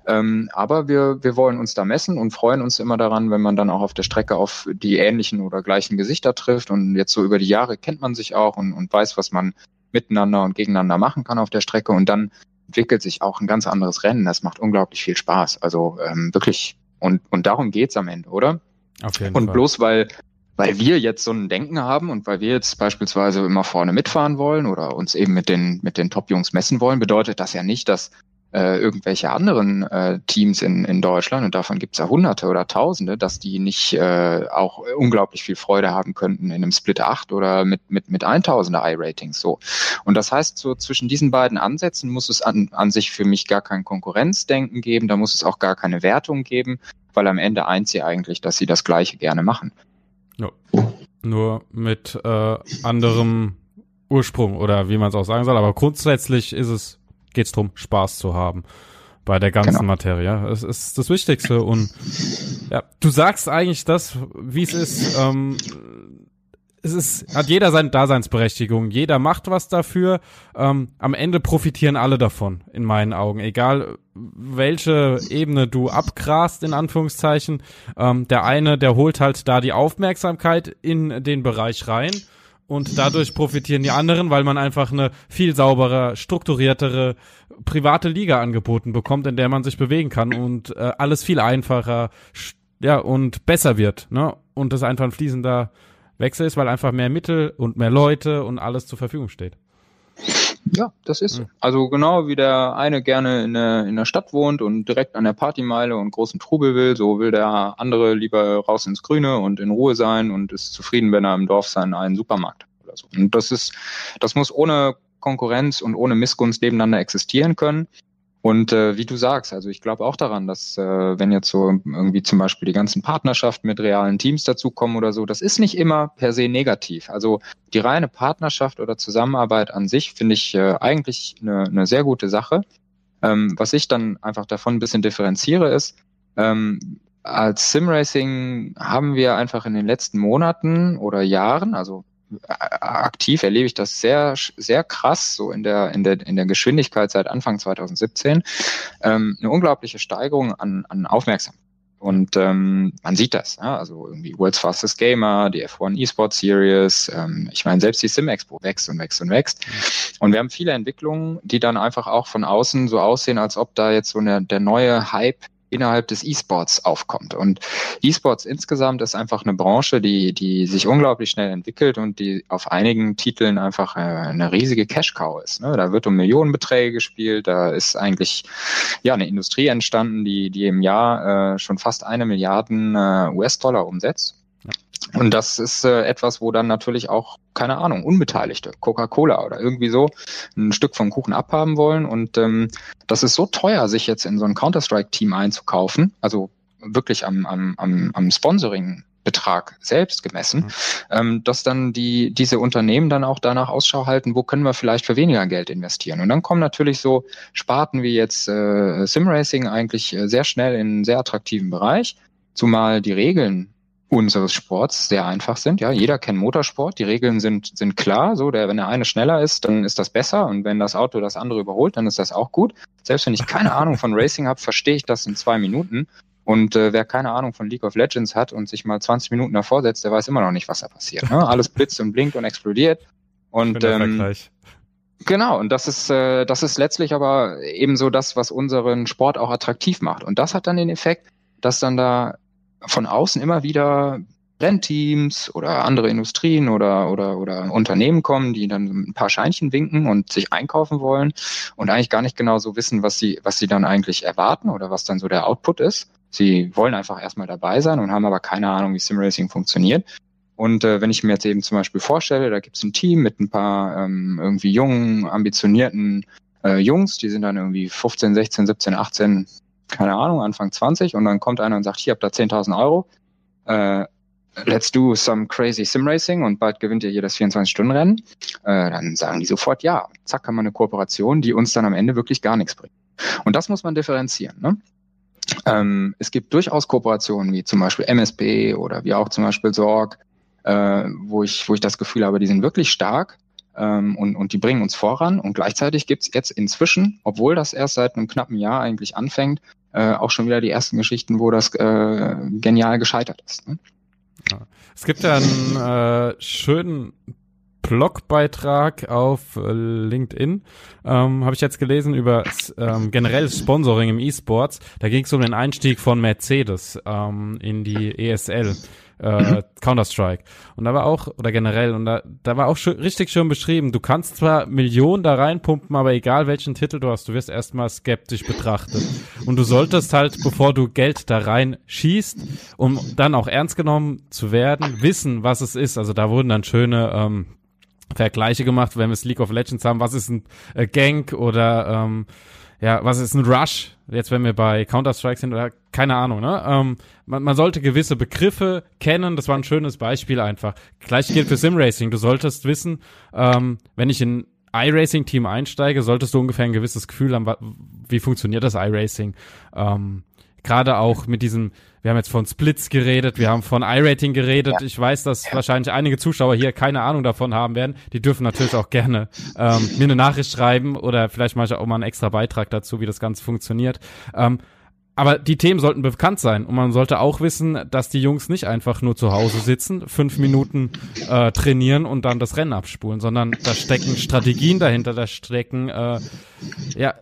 Ähm, aber wir, wir wollen uns da messen und freuen uns immer daran, wenn man dann auch auf der Strecke auf die ähnlichen oder gleichen Gesichter trifft. Und jetzt so über die Jahre kennt man sich auch und, und weiß, was man miteinander und gegeneinander machen kann auf der Strecke. Und dann entwickelt sich auch ein ganz anderes Rennen. Das macht unglaublich viel Spaß. Also ähm, wirklich, und, und darum geht's am Ende, oder? Auf jeden und Fall. bloß weil weil wir jetzt so ein Denken haben und weil wir jetzt beispielsweise immer vorne mitfahren wollen oder uns eben mit den, mit den Top-Jungs messen wollen, bedeutet das ja nicht, dass äh, irgendwelche anderen äh, Teams in, in Deutschland, und davon gibt es ja Hunderte oder Tausende, dass die nicht äh, auch unglaublich viel Freude haben könnten in einem Split 8 oder mit, mit, mit 1000er I-Ratings. So. Und das heißt, so zwischen diesen beiden Ansätzen muss es an, an sich für mich gar kein Konkurrenzdenken geben, da muss es auch gar keine Wertung geben, weil am Ende eint sie eigentlich, dass sie das Gleiche gerne machen. Ja. Nur mit äh, anderem Ursprung oder wie man es auch sagen soll. Aber grundsätzlich ist es, geht es darum, Spaß zu haben bei der ganzen genau. Materie. Es ist das Wichtigste. Und ja, du sagst eigentlich das, wie es ist. Ähm, es ist, hat jeder seine Daseinsberechtigung. Jeder macht was dafür. Ähm, am Ende profitieren alle davon, in meinen Augen. Egal, welche Ebene du abgrast, in Anführungszeichen. Ähm, der eine, der holt halt da die Aufmerksamkeit in den Bereich rein. Und dadurch profitieren die anderen, weil man einfach eine viel saubere, strukturiertere private Liga angeboten bekommt, in der man sich bewegen kann und äh, alles viel einfacher, ja, und besser wird, ne? Und das einfach ein fließender Wechsel ist, weil einfach mehr Mittel und mehr Leute und alles zur Verfügung steht. Ja, das ist so. Also genau wie der eine gerne in der, in der Stadt wohnt und direkt an der Partymeile und großen Trubel will, so will der andere lieber raus ins Grüne und in Ruhe sein und ist zufrieden, wenn er im Dorf seinen einen Supermarkt hat oder so. Und das ist, das muss ohne Konkurrenz und ohne Missgunst nebeneinander existieren können. Und äh, wie du sagst, also ich glaube auch daran, dass äh, wenn jetzt so irgendwie zum Beispiel die ganzen Partnerschaften mit realen Teams dazukommen oder so, das ist nicht immer per se negativ. Also die reine Partnerschaft oder Zusammenarbeit an sich finde ich äh, eigentlich eine, eine sehr gute Sache. Ähm, was ich dann einfach davon ein bisschen differenziere ist, ähm, als Simracing haben wir einfach in den letzten Monaten oder Jahren, also aktiv erlebe ich das sehr, sehr krass, so in der, in der, in der Geschwindigkeit seit Anfang 2017, ähm, eine unglaubliche Steigerung an, an Aufmerksamkeit Und ähm, man sieht das, ja? also irgendwie World's Fastest Gamer, die F1 eSports Series, ähm, ich meine, selbst die Sim Expo wächst und wächst und wächst. Und wir haben viele Entwicklungen, die dann einfach auch von außen so aussehen, als ob da jetzt so eine, der neue Hype innerhalb des E-Sports aufkommt. Und E-Sports insgesamt ist einfach eine Branche, die, die sich unglaublich schnell entwickelt und die auf einigen Titeln einfach äh, eine riesige Cash-Cow ist. Ne? Da wird um Millionenbeträge gespielt, da ist eigentlich ja eine Industrie entstanden, die, die im Jahr äh, schon fast eine Milliarden äh, US-Dollar umsetzt. Und das ist äh, etwas, wo dann natürlich auch, keine Ahnung, Unbeteiligte, Coca-Cola oder irgendwie so, ein Stück vom Kuchen abhaben wollen. Und ähm, das ist so teuer, sich jetzt in so ein Counter-Strike-Team einzukaufen, also wirklich am, am, am, am Sponsoring Betrag selbst gemessen, mhm. ähm, dass dann die diese Unternehmen dann auch danach Ausschau halten, wo können wir vielleicht für weniger Geld investieren. Und dann kommen natürlich so Sparten wie jetzt äh, Simracing eigentlich äh, sehr schnell in einen sehr attraktiven Bereich, zumal die Regeln unseres Sports sehr einfach sind. Ja, jeder kennt Motorsport. Die Regeln sind, sind klar. So, der, wenn der eine schneller ist, dann ist das besser. Und wenn das Auto das andere überholt, dann ist das auch gut. Selbst wenn ich keine Ahnung von Racing habe, verstehe ich das in zwei Minuten. Und äh, wer keine Ahnung von League of Legends hat und sich mal 20 Minuten davor setzt, der weiß immer noch nicht, was da passiert. Ne? Alles blitzt und blinkt und explodiert. Und ähm, Genau, und das ist, äh, das ist letztlich aber eben so das, was unseren Sport auch attraktiv macht. Und das hat dann den Effekt, dass dann da von außen immer wieder Rennteams oder andere Industrien oder, oder, oder Unternehmen kommen, die dann ein paar Scheinchen winken und sich einkaufen wollen und eigentlich gar nicht genau so wissen, was sie, was sie dann eigentlich erwarten oder was dann so der Output ist. Sie wollen einfach erstmal dabei sein und haben aber keine Ahnung, wie Simracing funktioniert. Und äh, wenn ich mir jetzt eben zum Beispiel vorstelle, da gibt es ein Team mit ein paar ähm, irgendwie jungen, ambitionierten äh, Jungs, die sind dann irgendwie 15, 16, 17, 18, keine Ahnung, Anfang 20 und dann kommt einer und sagt, hier habt ihr 10.000 Euro, äh, let's do some crazy sim racing und bald gewinnt ihr hier das 24-Stunden-Rennen, äh, dann sagen die sofort ja. Zack, haben wir eine Kooperation, die uns dann am Ende wirklich gar nichts bringt. Und das muss man differenzieren. Ne? Ähm, es gibt durchaus Kooperationen wie zum Beispiel MSB oder wie auch zum Beispiel Sorg, äh, wo, ich, wo ich das Gefühl habe, die sind wirklich stark ähm, und, und die bringen uns voran. Und gleichzeitig gibt es jetzt inzwischen, obwohl das erst seit einem knappen Jahr eigentlich anfängt, äh, auch schon wieder die ersten Geschichten, wo das äh, genial gescheitert ist. Ne? Ja. Es gibt ja einen äh, schönen Blogbeitrag auf äh, LinkedIn, ähm, habe ich jetzt gelesen, über ähm, generell Sponsoring im E-Sports. Da ging es um den Einstieg von Mercedes ähm, in die ESL äh. Counter-Strike. Und da war auch, oder generell, und da, da war auch schön, richtig schön beschrieben, du kannst zwar Millionen da reinpumpen, aber egal welchen Titel du hast, du wirst erstmal skeptisch betrachtet. Und du solltest halt, bevor du Geld da rein schießt, um dann auch ernst genommen zu werden, wissen, was es ist. Also da wurden dann schöne ähm, Vergleiche gemacht, wenn wir es League of Legends haben, was ist ein äh, Gank oder ähm, ja, was ist ein Rush? Jetzt, wenn wir bei Counter-Strike sind oder keine Ahnung, ne? Ähm, man, man sollte gewisse Begriffe kennen. Das war ein schönes Beispiel einfach. Gleich gilt für Sim-Racing. Du solltest wissen, ähm, wenn ich in iRacing-Team einsteige, solltest du ungefähr ein gewisses Gefühl haben, wie funktioniert das iRacing. Ähm, Gerade auch mit diesem, wir haben jetzt von Splits geredet, wir haben von iRating geredet. Ja. Ich weiß, dass wahrscheinlich einige Zuschauer hier keine Ahnung davon haben werden. Die dürfen natürlich auch gerne ähm, mir eine Nachricht schreiben oder vielleicht mache ich auch mal einen extra Beitrag dazu, wie das Ganze funktioniert. Ähm, aber die Themen sollten bekannt sein und man sollte auch wissen, dass die Jungs nicht einfach nur zu Hause sitzen, fünf Minuten äh, trainieren und dann das Rennen abspulen, sondern da stecken Strategien dahinter, da stecken äh, ja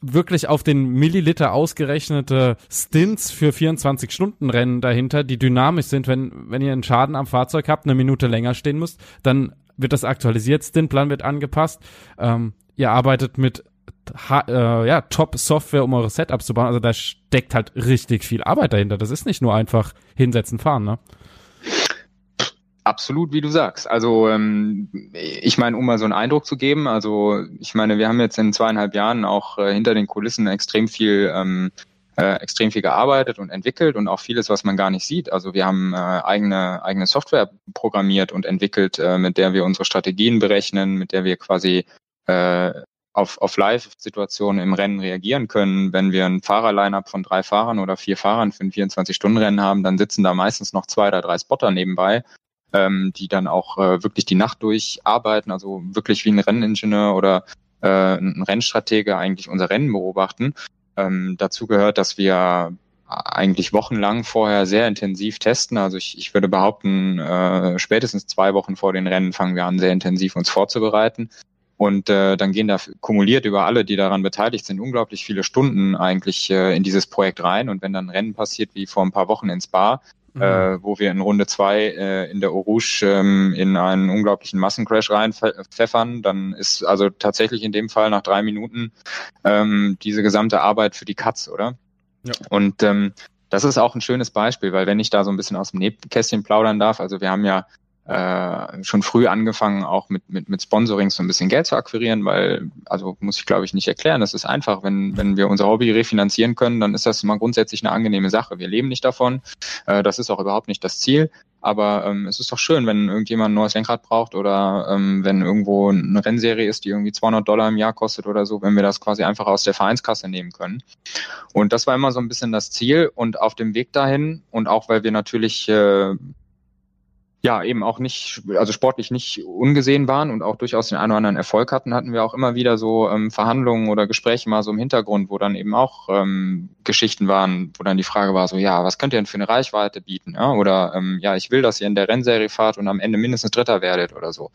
wirklich auf den Milliliter ausgerechnete Stints für 24-Stunden-Rennen dahinter, die dynamisch sind. Wenn, wenn ihr einen Schaden am Fahrzeug habt, eine Minute länger stehen müsst, dann wird das aktualisiert, Stintplan wird angepasst. Ähm, ihr arbeitet mit äh, ja, Top-Software, um eure Setups zu bauen. Also da steckt halt richtig viel Arbeit dahinter. Das ist nicht nur einfach hinsetzen, fahren, ne? Absolut, wie du sagst. Also ähm, ich meine, um mal so einen Eindruck zu geben, also ich meine, wir haben jetzt in zweieinhalb Jahren auch äh, hinter den Kulissen extrem viel ähm, äh, extrem viel gearbeitet und entwickelt und auch vieles, was man gar nicht sieht. Also wir haben äh, eigene eigene Software programmiert und entwickelt, äh, mit der wir unsere Strategien berechnen, mit der wir quasi äh, auf, auf Live-Situationen im Rennen reagieren können. Wenn wir ein Fahrerline-up von drei Fahrern oder vier Fahrern für ein 24-Stunden-Rennen haben, dann sitzen da meistens noch zwei oder drei Spotter nebenbei, ähm, die dann auch äh, wirklich die Nacht durcharbeiten, also wirklich wie ein Renningenieur oder äh, ein Rennstratege eigentlich unser Rennen beobachten. Ähm, dazu gehört, dass wir eigentlich wochenlang vorher sehr intensiv testen. Also ich, ich würde behaupten, äh, spätestens zwei Wochen vor den Rennen fangen wir an, sehr intensiv uns vorzubereiten. Und äh, dann gehen da kumuliert über alle, die daran beteiligt sind, unglaublich viele Stunden eigentlich äh, in dieses Projekt rein. Und wenn dann ein Rennen passiert, wie vor ein paar Wochen ins Bar, mhm. äh, wo wir in Runde zwei äh, in der Orouge ähm, in einen unglaublichen Massencrash reinpfeffern, dann ist also tatsächlich in dem Fall nach drei Minuten ähm, diese gesamte Arbeit für die Katz, oder? Ja. Und ähm, das ist auch ein schönes Beispiel, weil wenn ich da so ein bisschen aus dem Nebenkästchen plaudern darf, also wir haben ja äh, schon früh angefangen, auch mit, mit, mit Sponsoring so ein bisschen Geld zu akquirieren, weil, also muss ich glaube ich nicht erklären, das ist einfach, wenn, wenn wir unser Hobby refinanzieren können, dann ist das mal grundsätzlich eine angenehme Sache. Wir leben nicht davon, äh, das ist auch überhaupt nicht das Ziel, aber ähm, es ist doch schön, wenn irgendjemand ein neues Lenkrad braucht oder ähm, wenn irgendwo eine Rennserie ist, die irgendwie 200 Dollar im Jahr kostet oder so, wenn wir das quasi einfach aus der Vereinskasse nehmen können. Und das war immer so ein bisschen das Ziel und auf dem Weg dahin und auch weil wir natürlich äh, ja eben auch nicht, also sportlich nicht ungesehen waren und auch durchaus den einen oder anderen Erfolg hatten, hatten wir auch immer wieder so ähm, Verhandlungen oder Gespräche mal so im Hintergrund, wo dann eben auch ähm, Geschichten waren, wo dann die Frage war so, ja, was könnt ihr denn für eine Reichweite bieten? Ja? Oder ähm, ja, ich will, dass ihr in der Rennserie fahrt und am Ende mindestens Dritter werdet oder so.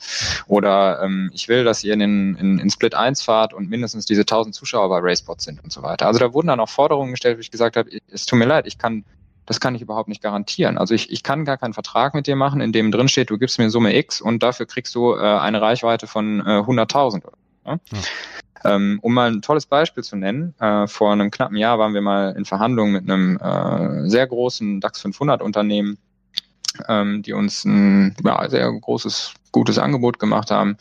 Oder ähm, ich will, dass ihr in, in, in Split 1 fahrt und mindestens diese 1000 Zuschauer bei Raceport sind und so weiter. Also da wurden dann auch Forderungen gestellt, wo ich gesagt habe, es tut mir leid, ich kann das kann ich überhaupt nicht garantieren. Also ich, ich kann gar keinen Vertrag mit dir machen, in dem drin steht, du gibst mir Summe X und dafür kriegst du äh, eine Reichweite von äh, 100.000. Ja? Ja. Ähm, um mal ein tolles Beispiel zu nennen, äh, vor einem knappen Jahr waren wir mal in Verhandlungen mit einem äh, sehr großen DAX 500 Unternehmen, ähm, die uns ein ja, sehr großes, gutes Angebot gemacht haben.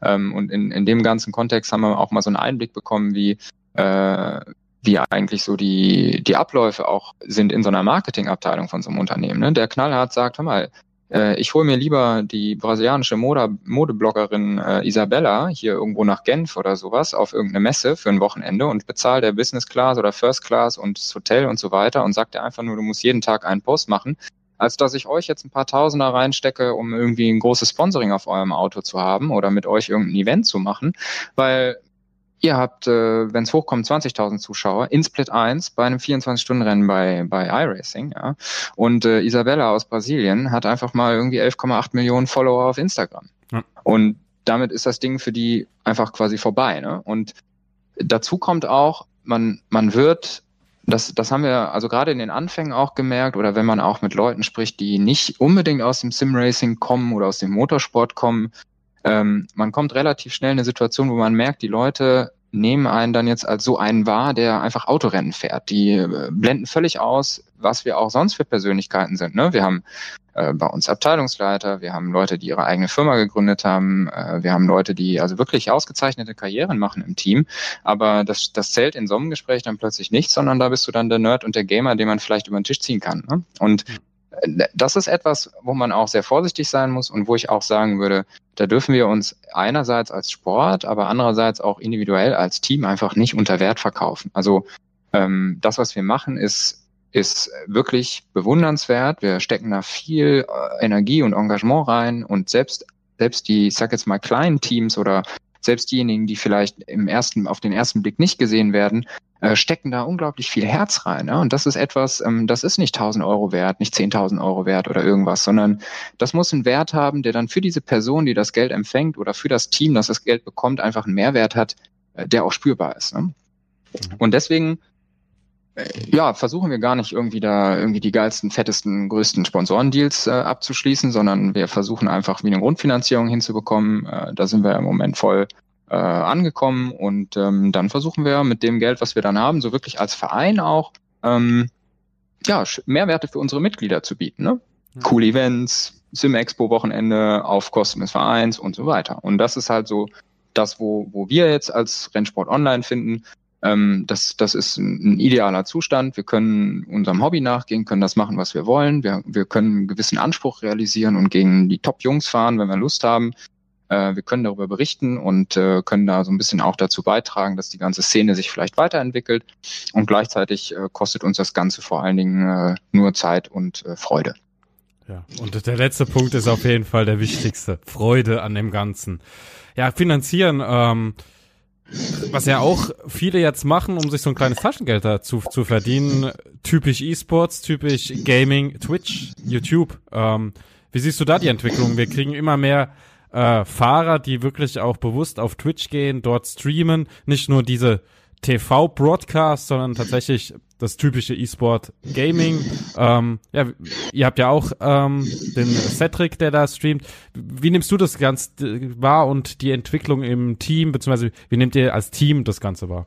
Ähm, und in, in dem ganzen Kontext haben wir auch mal so einen Einblick bekommen, wie äh, wie eigentlich so die, die Abläufe auch sind in so einer Marketingabteilung von so einem Unternehmen. Ne? Der knallhart sagt, hör mal, äh, ich hole mir lieber die brasilianische Mode, Modebloggerin äh, Isabella hier irgendwo nach Genf oder sowas auf irgendeine Messe für ein Wochenende und bezahle der Business Class oder First Class und das Hotel und so weiter und sagt dir einfach nur, du musst jeden Tag einen Post machen, als dass ich euch jetzt ein paar Tausender reinstecke, um irgendwie ein großes Sponsoring auf eurem Auto zu haben oder mit euch irgendein Event zu machen, weil Ihr habt, äh, wenn es hochkommt, 20.000 Zuschauer in Split 1 bei einem 24-Stunden-Rennen bei, bei iRacing. Ja. Und äh, Isabella aus Brasilien hat einfach mal irgendwie 11,8 Millionen Follower auf Instagram. Ja. Und damit ist das Ding für die einfach quasi vorbei. Ne? Und dazu kommt auch, man, man wird, das, das haben wir also gerade in den Anfängen auch gemerkt, oder wenn man auch mit Leuten spricht, die nicht unbedingt aus dem Sim-Racing kommen oder aus dem Motorsport kommen, ähm, man kommt relativ schnell in eine Situation, wo man merkt, die Leute nehmen einen dann jetzt als so einen wahr, der einfach Autorennen fährt. Die äh, blenden völlig aus, was wir auch sonst für Persönlichkeiten sind. Ne? Wir haben äh, bei uns Abteilungsleiter, wir haben Leute, die ihre eigene Firma gegründet haben, äh, wir haben Leute, die also wirklich ausgezeichnete Karrieren machen im Team, aber das, das zählt in so einem Gespräch dann plötzlich nicht, sondern da bist du dann der Nerd und der Gamer, den man vielleicht über den Tisch ziehen kann. Ne? Und das ist etwas, wo man auch sehr vorsichtig sein muss und wo ich auch sagen würde, da dürfen wir uns einerseits als Sport, aber andererseits auch individuell als Team einfach nicht unter Wert verkaufen. Also ähm, das, was wir machen, ist ist wirklich bewundernswert. Wir stecken da viel äh, Energie und Engagement rein und selbst selbst die, ich sag jetzt mal kleinen Teams oder selbst diejenigen, die vielleicht im ersten, auf den ersten Blick nicht gesehen werden, äh, stecken da unglaublich viel Herz rein. Ne? Und das ist etwas, ähm, das ist nicht 1000 Euro wert, nicht 10.000 Euro wert oder irgendwas, sondern das muss einen Wert haben, der dann für diese Person, die das Geld empfängt oder für das Team, das das Geld bekommt, einfach einen Mehrwert hat, äh, der auch spürbar ist. Ne? Mhm. Und deswegen äh, ja, versuchen wir gar nicht irgendwie da irgendwie die geilsten, fettesten, größten Sponsorendeals äh, abzuschließen, sondern wir versuchen einfach wie eine Grundfinanzierung hinzubekommen. Äh, da sind wir im Moment voll äh, angekommen und ähm, dann versuchen wir mit dem Geld, was wir dann haben, so wirklich als Verein auch ähm, ja, Mehrwerte für unsere Mitglieder zu bieten. Ne? Mhm. Cool Events, Sim-Expo-Wochenende auf Kosten des Vereins und so weiter. Und das ist halt so das, wo, wo wir jetzt als Rennsport Online finden, ähm, das, das ist ein, ein, idealer Zustand. Wir können unserem Hobby nachgehen, können das machen, was wir wollen. Wir, wir können einen gewissen Anspruch realisieren und gegen die Top-Jungs fahren, wenn wir Lust haben. Äh, wir können darüber berichten und äh, können da so ein bisschen auch dazu beitragen, dass die ganze Szene sich vielleicht weiterentwickelt. Und gleichzeitig äh, kostet uns das Ganze vor allen Dingen äh, nur Zeit und äh, Freude. Ja, und der letzte Punkt ist auf jeden Fall der wichtigste. Freude an dem Ganzen. Ja, finanzieren. Ähm was ja auch viele jetzt machen, um sich so ein kleines Taschengeld dazu zu verdienen, typisch E-Sports, typisch Gaming, Twitch, YouTube. Ähm, wie siehst du da die Entwicklung? Wir kriegen immer mehr äh, Fahrer, die wirklich auch bewusst auf Twitch gehen, dort streamen, nicht nur diese TV-Broadcast, sondern tatsächlich das typische E-Sport Gaming. Ähm, ja, ihr habt ja auch ähm, den Cedric, der da streamt. Wie nimmst du das Ganze wahr und die Entwicklung im Team, beziehungsweise wie nehmt ihr als Team das Ganze wahr?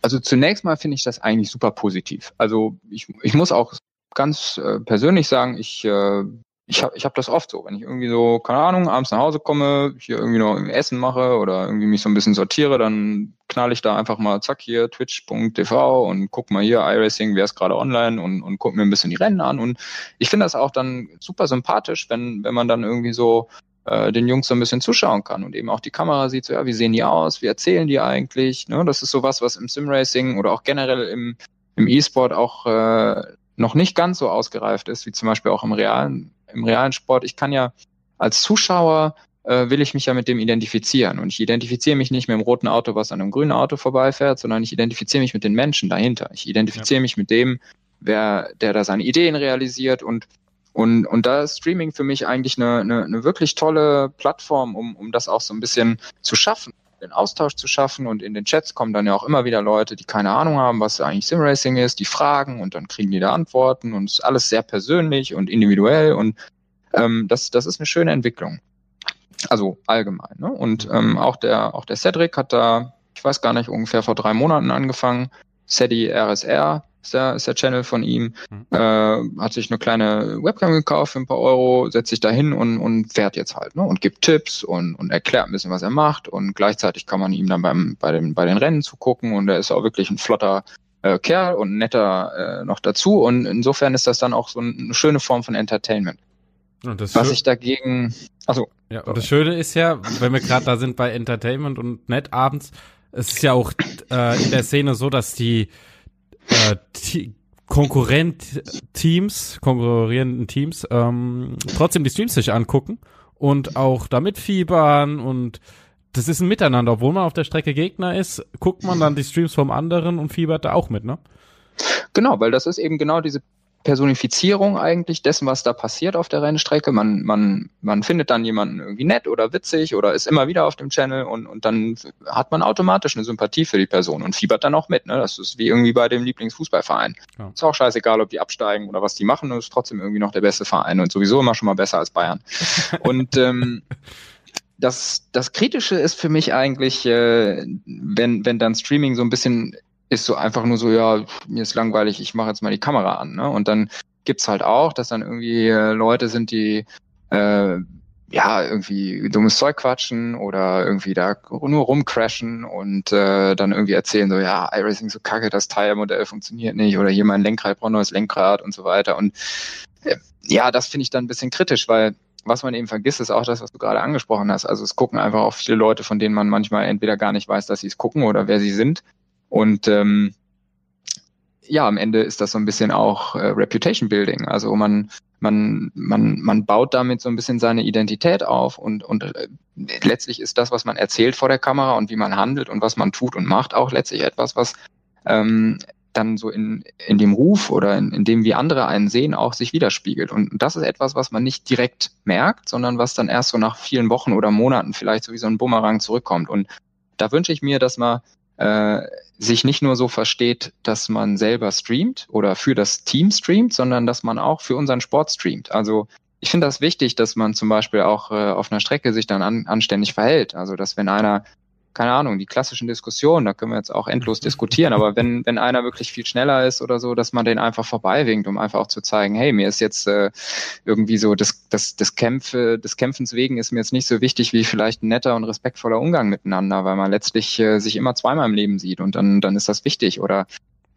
Also zunächst mal finde ich das eigentlich super positiv. Also ich, ich muss auch ganz äh, persönlich sagen, ich äh, ich habe ich hab das oft so, wenn ich irgendwie so, keine Ahnung, abends nach Hause komme, hier irgendwie noch Essen mache oder irgendwie mich so ein bisschen sortiere, dann knall ich da einfach mal, zack, hier twitch.tv und guck mal hier iRacing, wer ist gerade online und, und guck mir ein bisschen die Rennen an. Und ich finde das auch dann super sympathisch, wenn, wenn man dann irgendwie so äh, den Jungs so ein bisschen zuschauen kann und eben auch die Kamera sieht, so, ja, wie sehen die aus, wie erzählen die eigentlich. Ne? Das ist sowas, was im Simracing oder auch generell im, im E-Sport auch äh, noch nicht ganz so ausgereift ist, wie zum Beispiel auch im realen im realen Sport, ich kann ja als Zuschauer äh, will ich mich ja mit dem identifizieren. Und ich identifiziere mich nicht mit dem roten Auto, was an einem grünen Auto vorbeifährt, sondern ich identifiziere mich mit den Menschen dahinter. Ich identifiziere ja. mich mit dem, wer, der da seine Ideen realisiert und und, und da ist Streaming für mich eigentlich eine, eine, eine wirklich tolle Plattform, um, um das auch so ein bisschen zu schaffen, den Austausch zu schaffen. Und in den Chats kommen dann ja auch immer wieder Leute, die keine Ahnung haben, was eigentlich Simracing ist, die fragen und dann kriegen die da Antworten und es ist alles sehr persönlich und individuell und ähm, das, das ist eine schöne Entwicklung. Also allgemein. Ne? Und ähm, auch der auch der Cedric hat da, ich weiß gar nicht, ungefähr vor drei Monaten angefangen. Cedi RSR ist der, ist der Channel von ihm. Mhm. Äh, hat sich eine kleine Webcam gekauft für ein paar Euro, setzt sich da hin und, und fährt jetzt halt, ne? Und gibt Tipps und, und erklärt ein bisschen, was er macht. Und gleichzeitig kann man ihm dann beim, bei, den, bei den Rennen zugucken und er ist auch wirklich ein flotter äh, Kerl und netter äh, noch dazu. Und insofern ist das dann auch so eine schöne Form von Entertainment. was ich dagegen. Also. Ja, und das Schöne ist ja, wenn wir gerade da sind bei Entertainment und nett abends, es ist ja auch äh, in der Szene so, dass die äh, Konkurrent-Teams, konkurrierenden Teams, ähm, trotzdem die Streams sich angucken und auch damit fiebern und das ist ein Miteinander. Obwohl man auf der Strecke Gegner ist, guckt man dann die Streams vom anderen und fiebert da auch mit, ne? Genau, weil das ist eben genau diese Personifizierung eigentlich dessen, was da passiert auf der Rennstrecke. Man, man, man findet dann jemanden irgendwie nett oder witzig oder ist immer wieder auf dem Channel und, und dann hat man automatisch eine Sympathie für die Person und fiebert dann auch mit. Ne? Das ist wie irgendwie bei dem Lieblingsfußballverein. Ja. Ist auch scheißegal, ob die absteigen oder was die machen, ist trotzdem irgendwie noch der beste Verein und sowieso immer schon mal besser als Bayern. und ähm, das, das Kritische ist für mich eigentlich, äh, wenn, wenn dann Streaming so ein bisschen ist so einfach nur so, ja, mir ist langweilig, ich mache jetzt mal die Kamera an. Ne? Und dann gibt's halt auch, dass dann irgendwie äh, Leute sind, die äh, ja irgendwie dummes Zeug quatschen oder irgendwie da nur rumcrashen und äh, dann irgendwie erzählen so, ja, iRacing so kacke, das Tire-Modell funktioniert nicht oder hier mein Lenkrad braucht neues Lenkrad und so weiter. Und äh, ja, das finde ich dann ein bisschen kritisch, weil was man eben vergisst, ist auch das, was du gerade angesprochen hast. Also es gucken einfach auch viele Leute, von denen man manchmal entweder gar nicht weiß, dass sie es gucken oder wer sie sind. Und ähm, ja, am Ende ist das so ein bisschen auch äh, Reputation Building. Also man, man, man, man baut damit so ein bisschen seine Identität auf und, und äh, letztlich ist das, was man erzählt vor der Kamera und wie man handelt und was man tut und macht, auch letztlich etwas, was ähm, dann so in, in dem Ruf oder in, in dem, wie andere einen sehen, auch sich widerspiegelt. Und das ist etwas, was man nicht direkt merkt, sondern was dann erst so nach vielen Wochen oder Monaten vielleicht so wie so ein Bumerang zurückkommt. Und da wünsche ich mir, dass man äh, sich nicht nur so versteht, dass man selber streamt oder für das Team streamt, sondern dass man auch für unseren Sport streamt. Also ich finde das wichtig, dass man zum Beispiel auch äh, auf einer Strecke sich dann an, anständig verhält. Also dass wenn einer keine Ahnung, die klassischen Diskussionen, da können wir jetzt auch endlos diskutieren, aber wenn, wenn einer wirklich viel schneller ist oder so, dass man den einfach vorbeiwinkt, um einfach auch zu zeigen, hey, mir ist jetzt äh, irgendwie so das, das, das Kämpfe, des Kämpfens wegen ist mir jetzt nicht so wichtig wie vielleicht ein netter und respektvoller Umgang miteinander, weil man letztlich äh, sich immer zweimal im Leben sieht und dann, dann ist das wichtig oder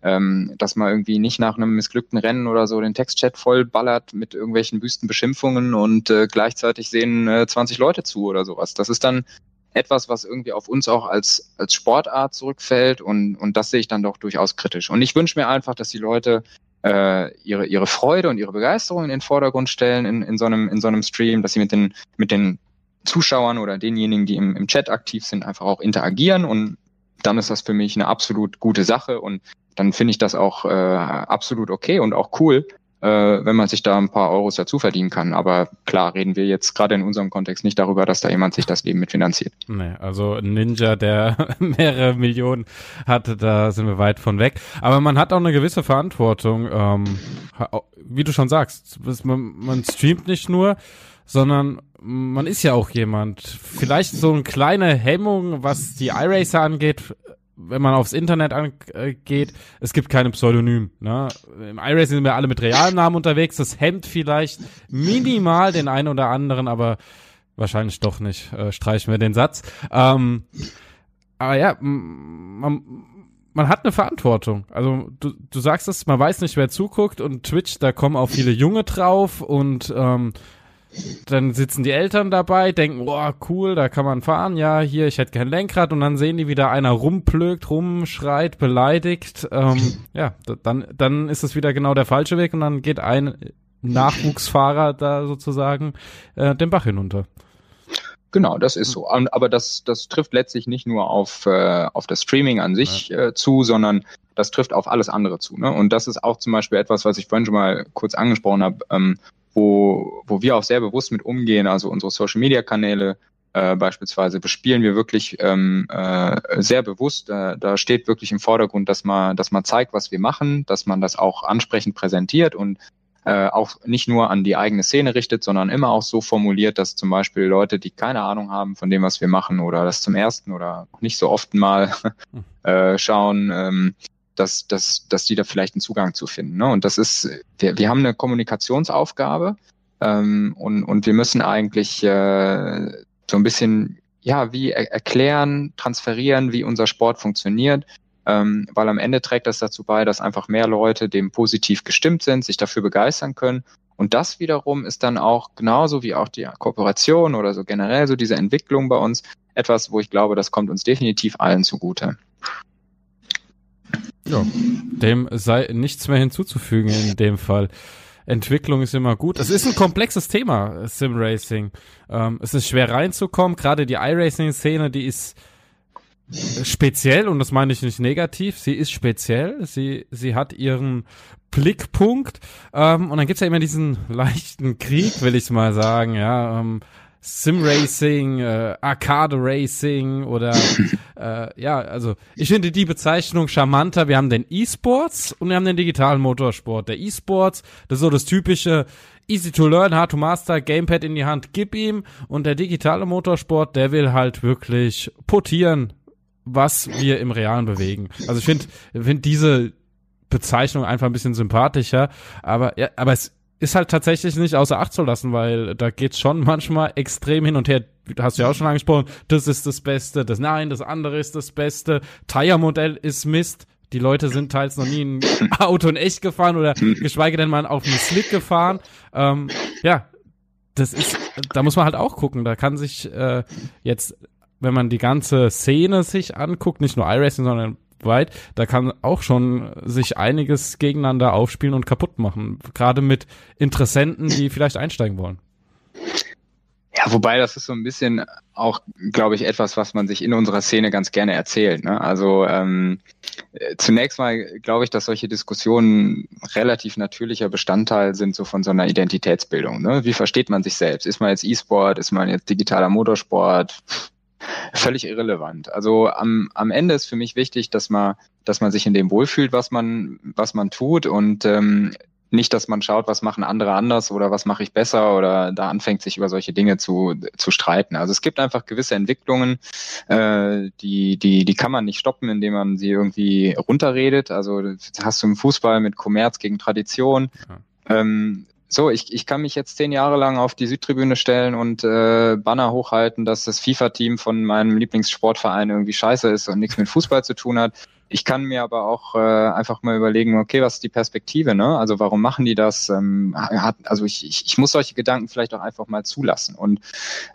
ähm, dass man irgendwie nicht nach einem missglückten Rennen oder so den Textchat vollballert mit irgendwelchen wüsten Beschimpfungen und äh, gleichzeitig sehen äh, 20 Leute zu oder sowas. Das ist dann etwas, was irgendwie auf uns auch als, als Sportart zurückfällt und, und das sehe ich dann doch durchaus kritisch. Und ich wünsche mir einfach, dass die Leute äh, ihre, ihre Freude und ihre Begeisterung in den Vordergrund stellen in, in, so einem, in so einem Stream, dass sie mit den, mit den Zuschauern oder denjenigen, die im, im Chat aktiv sind, einfach auch interagieren und dann ist das für mich eine absolut gute Sache und dann finde ich das auch äh, absolut okay und auch cool, äh, wenn man sich da ein paar Euros dazu verdienen kann. Aber klar, reden wir jetzt gerade in unserem Kontext nicht darüber, dass da jemand sich das Leben mitfinanziert. Nee, also Ninja, der mehrere Millionen hatte, da sind wir weit von weg. Aber man hat auch eine gewisse Verantwortung, ähm, wie du schon sagst, man, man streamt nicht nur, sondern man ist ja auch jemand. Vielleicht so eine kleine Hemmung, was die iRacer angeht, wenn man aufs Internet angeht, es gibt keine Pseudonym. Ne? Im iRacing sind wir alle mit realen Namen unterwegs. Das hemmt vielleicht minimal den einen oder anderen, aber wahrscheinlich doch nicht. Äh, streichen wir den Satz. Ähm, aber ja, man, man hat eine Verantwortung. Also du, du sagst es, man weiß nicht, wer zuguckt und Twitch, da kommen auch viele Junge drauf und ähm, dann sitzen die Eltern dabei, denken, oh cool, da kann man fahren, ja, hier, ich hätte kein Lenkrad und dann sehen die wieder einer rumplögt, rumschreit, beleidigt, ähm, ja, dann, dann ist es wieder genau der falsche Weg und dann geht ein Nachwuchsfahrer da sozusagen äh, den Bach hinunter. Genau, das ist so. Aber das, das trifft letztlich nicht nur auf, äh, auf das Streaming an sich ja. äh, zu, sondern das trifft auf alles andere zu. Ne? Und das ist auch zum Beispiel etwas, was ich vorhin schon mal kurz angesprochen habe. Ähm, wo, wo wir auch sehr bewusst mit umgehen, also unsere Social-Media-Kanäle äh, beispielsweise bespielen wir wirklich ähm, äh, sehr bewusst. Äh, da steht wirklich im Vordergrund, dass man, dass man zeigt, was wir machen, dass man das auch ansprechend präsentiert und äh, auch nicht nur an die eigene Szene richtet, sondern immer auch so formuliert, dass zum Beispiel Leute, die keine Ahnung haben von dem, was wir machen oder das zum ersten oder nicht so oft mal äh, schauen, ähm, dass, dass, dass die da vielleicht einen Zugang zu finden. Ne? Und das ist, wir, wir haben eine Kommunikationsaufgabe ähm, und, und wir müssen eigentlich äh, so ein bisschen, ja, wie er erklären, transferieren, wie unser Sport funktioniert, ähm, weil am Ende trägt das dazu bei, dass einfach mehr Leute dem positiv gestimmt sind, sich dafür begeistern können. Und das wiederum ist dann auch genauso wie auch die Kooperation oder so generell so diese Entwicklung bei uns etwas, wo ich glaube, das kommt uns definitiv allen zugute. Ja, dem sei nichts mehr hinzuzufügen in dem Fall. Entwicklung ist immer gut. Es ist ein komplexes Thema, Sim Racing. Ähm, es ist schwer reinzukommen. Gerade die iRacing-Szene, die ist speziell und das meine ich nicht negativ. Sie ist speziell. Sie, sie hat ihren Blickpunkt. Ähm, und dann gibt's ja immer diesen leichten Krieg, will ich mal sagen. Ja, ähm, Sim Racing, äh, Arcade Racing oder äh, ja, also ich finde die Bezeichnung charmanter. Wir haben den E-Sports und wir haben den digitalen Motorsport. Der E-Sports, das ist so das typische easy to learn, hard to master, Gamepad in die Hand, gib ihm. Und der digitale Motorsport, der will halt wirklich portieren, was wir im Realen bewegen. Also ich finde find diese Bezeichnung einfach ein bisschen sympathischer, aber ja, aber es ist halt tatsächlich nicht außer Acht zu lassen, weil da geht's schon manchmal extrem hin und her. Hast du ja auch schon angesprochen, das ist das Beste, das Nein, das andere ist das Beste, Tire-Modell ist Mist. Die Leute sind teils noch nie ein Auto in echt gefahren oder geschweige denn mal auf einem Slick gefahren. Ähm, ja, das ist, da muss man halt auch gucken. Da kann sich äh, jetzt, wenn man die ganze Szene sich anguckt, nicht nur iRacing, sondern weit, da kann auch schon sich einiges gegeneinander aufspielen und kaputt machen. Gerade mit Interessenten, die vielleicht einsteigen wollen. Ja, wobei das ist so ein bisschen auch, glaube ich, etwas, was man sich in unserer Szene ganz gerne erzählt. Ne? Also ähm, zunächst mal glaube ich, dass solche Diskussionen relativ natürlicher Bestandteil sind so von so einer Identitätsbildung. Ne? Wie versteht man sich selbst? Ist man jetzt E-Sport? Ist man jetzt digitaler Motorsport? Völlig irrelevant. Also am, am Ende ist für mich wichtig, dass man, dass man sich in dem wohlfühlt, was man, was man tut und ähm, nicht, dass man schaut, was machen andere anders oder was mache ich besser oder da anfängt, sich über solche Dinge zu, zu streiten. Also es gibt einfach gewisse Entwicklungen, äh, die, die, die kann man nicht stoppen, indem man sie irgendwie runterredet. Also hast du im Fußball mit Kommerz gegen Tradition. Ja. Ähm, so, ich, ich kann mich jetzt zehn Jahre lang auf die Südtribüne stellen und äh, Banner hochhalten, dass das FIFA-Team von meinem Lieblingssportverein irgendwie scheiße ist und nichts mit Fußball zu tun hat. Ich kann mir aber auch äh, einfach mal überlegen, okay, was ist die Perspektive, ne? Also warum machen die das? Ähm, hat, also ich, ich, ich muss solche Gedanken vielleicht auch einfach mal zulassen. Und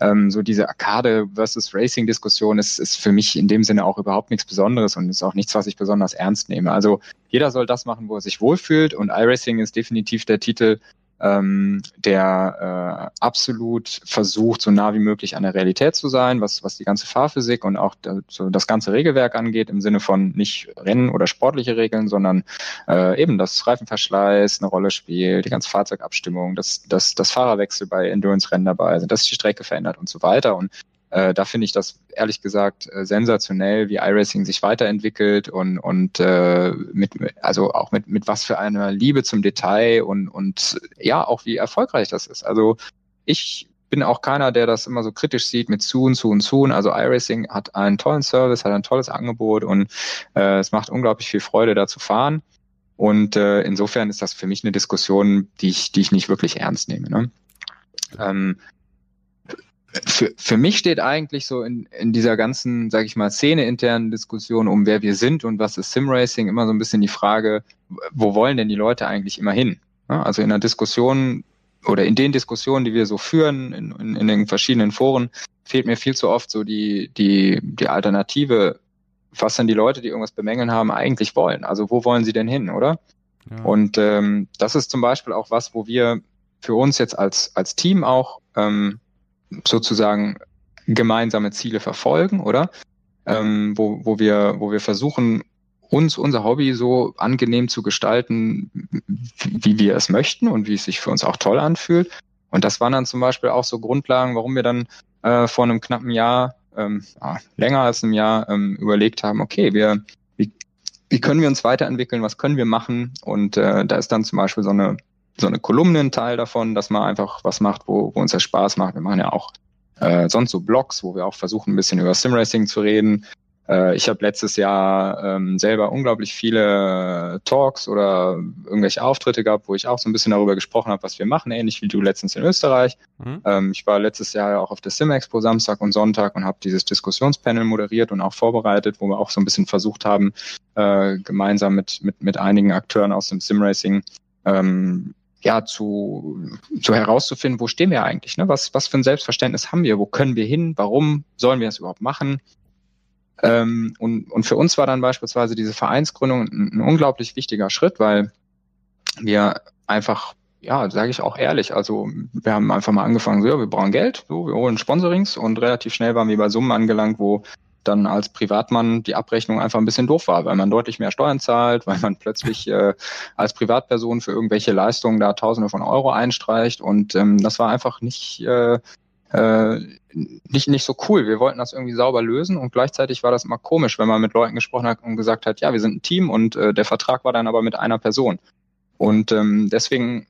ähm, so diese Arcade versus Racing-Diskussion ist, ist für mich in dem Sinne auch überhaupt nichts Besonderes und ist auch nichts, was ich besonders ernst nehme. Also jeder soll das machen, wo er sich wohlfühlt und iRacing ist definitiv der Titel, ähm, der äh, absolut versucht, so nah wie möglich an der Realität zu sein, was, was die ganze Fahrphysik und auch da, so das ganze Regelwerk angeht, im Sinne von nicht Rennen oder sportliche Regeln, sondern äh, eben, dass Reifenverschleiß eine Rolle spielt, die ganze Fahrzeugabstimmung, dass, dass, dass Fahrerwechsel bei Endurance-Rennen dabei sind, dass sich die Strecke verändert und so weiter. Und äh, da finde ich das ehrlich gesagt äh, sensationell, wie iRacing sich weiterentwickelt und, und äh, mit, also auch mit, mit was für einer Liebe zum Detail und, und ja, auch wie erfolgreich das ist. Also ich bin auch keiner, der das immer so kritisch sieht mit zu und zu und zu. Also iRacing hat einen tollen Service, hat ein tolles Angebot und äh, es macht unglaublich viel Freude, da zu fahren. Und äh, insofern ist das für mich eine Diskussion, die ich, die ich nicht wirklich ernst nehme. Ne? Ähm, für, für mich steht eigentlich so in, in dieser ganzen, sage ich mal, Szene-internen Diskussion um wer wir sind und was ist Simracing immer so ein bisschen die Frage, wo wollen denn die Leute eigentlich immer hin? Also in der Diskussion oder in den Diskussionen, die wir so führen, in, in, in den verschiedenen Foren, fehlt mir viel zu oft so die, die, die Alternative, was denn die Leute, die irgendwas bemängeln haben, eigentlich wollen. Also wo wollen sie denn hin, oder? Ja. Und ähm, das ist zum Beispiel auch was, wo wir für uns jetzt als, als Team auch ähm, sozusagen gemeinsame Ziele verfolgen, oder? Ähm, wo, wo wir, wo wir versuchen, uns unser Hobby so angenehm zu gestalten, wie wir es möchten und wie es sich für uns auch toll anfühlt. Und das waren dann zum Beispiel auch so Grundlagen, warum wir dann äh, vor einem knappen Jahr, ähm, ja, länger als einem Jahr, ähm, überlegt haben, okay, wir, wie, wie können wir uns weiterentwickeln, was können wir machen? Und äh, da ist dann zum Beispiel so eine so eine Kolumne ein Teil davon, dass man einfach was macht, wo, wo uns das Spaß macht. Wir machen ja auch äh, sonst so Blogs, wo wir auch versuchen, ein bisschen über Simracing zu reden. Äh, ich habe letztes Jahr ähm, selber unglaublich viele Talks oder irgendwelche Auftritte gehabt, wo ich auch so ein bisschen darüber gesprochen habe, was wir machen, ähnlich wie du letztens in Österreich. Mhm. Ähm, ich war letztes Jahr ja auch auf der Sim-Expo Samstag und Sonntag und habe dieses Diskussionspanel moderiert und auch vorbereitet, wo wir auch so ein bisschen versucht haben, äh, gemeinsam mit, mit, mit einigen Akteuren aus dem Simracing ähm, ja, zu, zu herauszufinden, wo stehen wir eigentlich, ne? Was, was für ein Selbstverständnis haben wir? Wo können wir hin? Warum sollen wir das überhaupt machen? Ähm, und, und für uns war dann beispielsweise diese Vereinsgründung ein, ein unglaublich wichtiger Schritt, weil wir einfach, ja, sage ich auch ehrlich, also wir haben einfach mal angefangen, so, ja, wir brauchen Geld, so, wir holen Sponsorings und relativ schnell waren wir bei Summen angelangt, wo dann als Privatmann die Abrechnung einfach ein bisschen doof war, weil man deutlich mehr Steuern zahlt, weil man plötzlich äh, als Privatperson für irgendwelche Leistungen da Tausende von Euro einstreicht und ähm, das war einfach nicht äh, äh, nicht nicht so cool. Wir wollten das irgendwie sauber lösen und gleichzeitig war das immer komisch, wenn man mit Leuten gesprochen hat und gesagt hat, ja, wir sind ein Team und äh, der Vertrag war dann aber mit einer Person. Und ähm, deswegen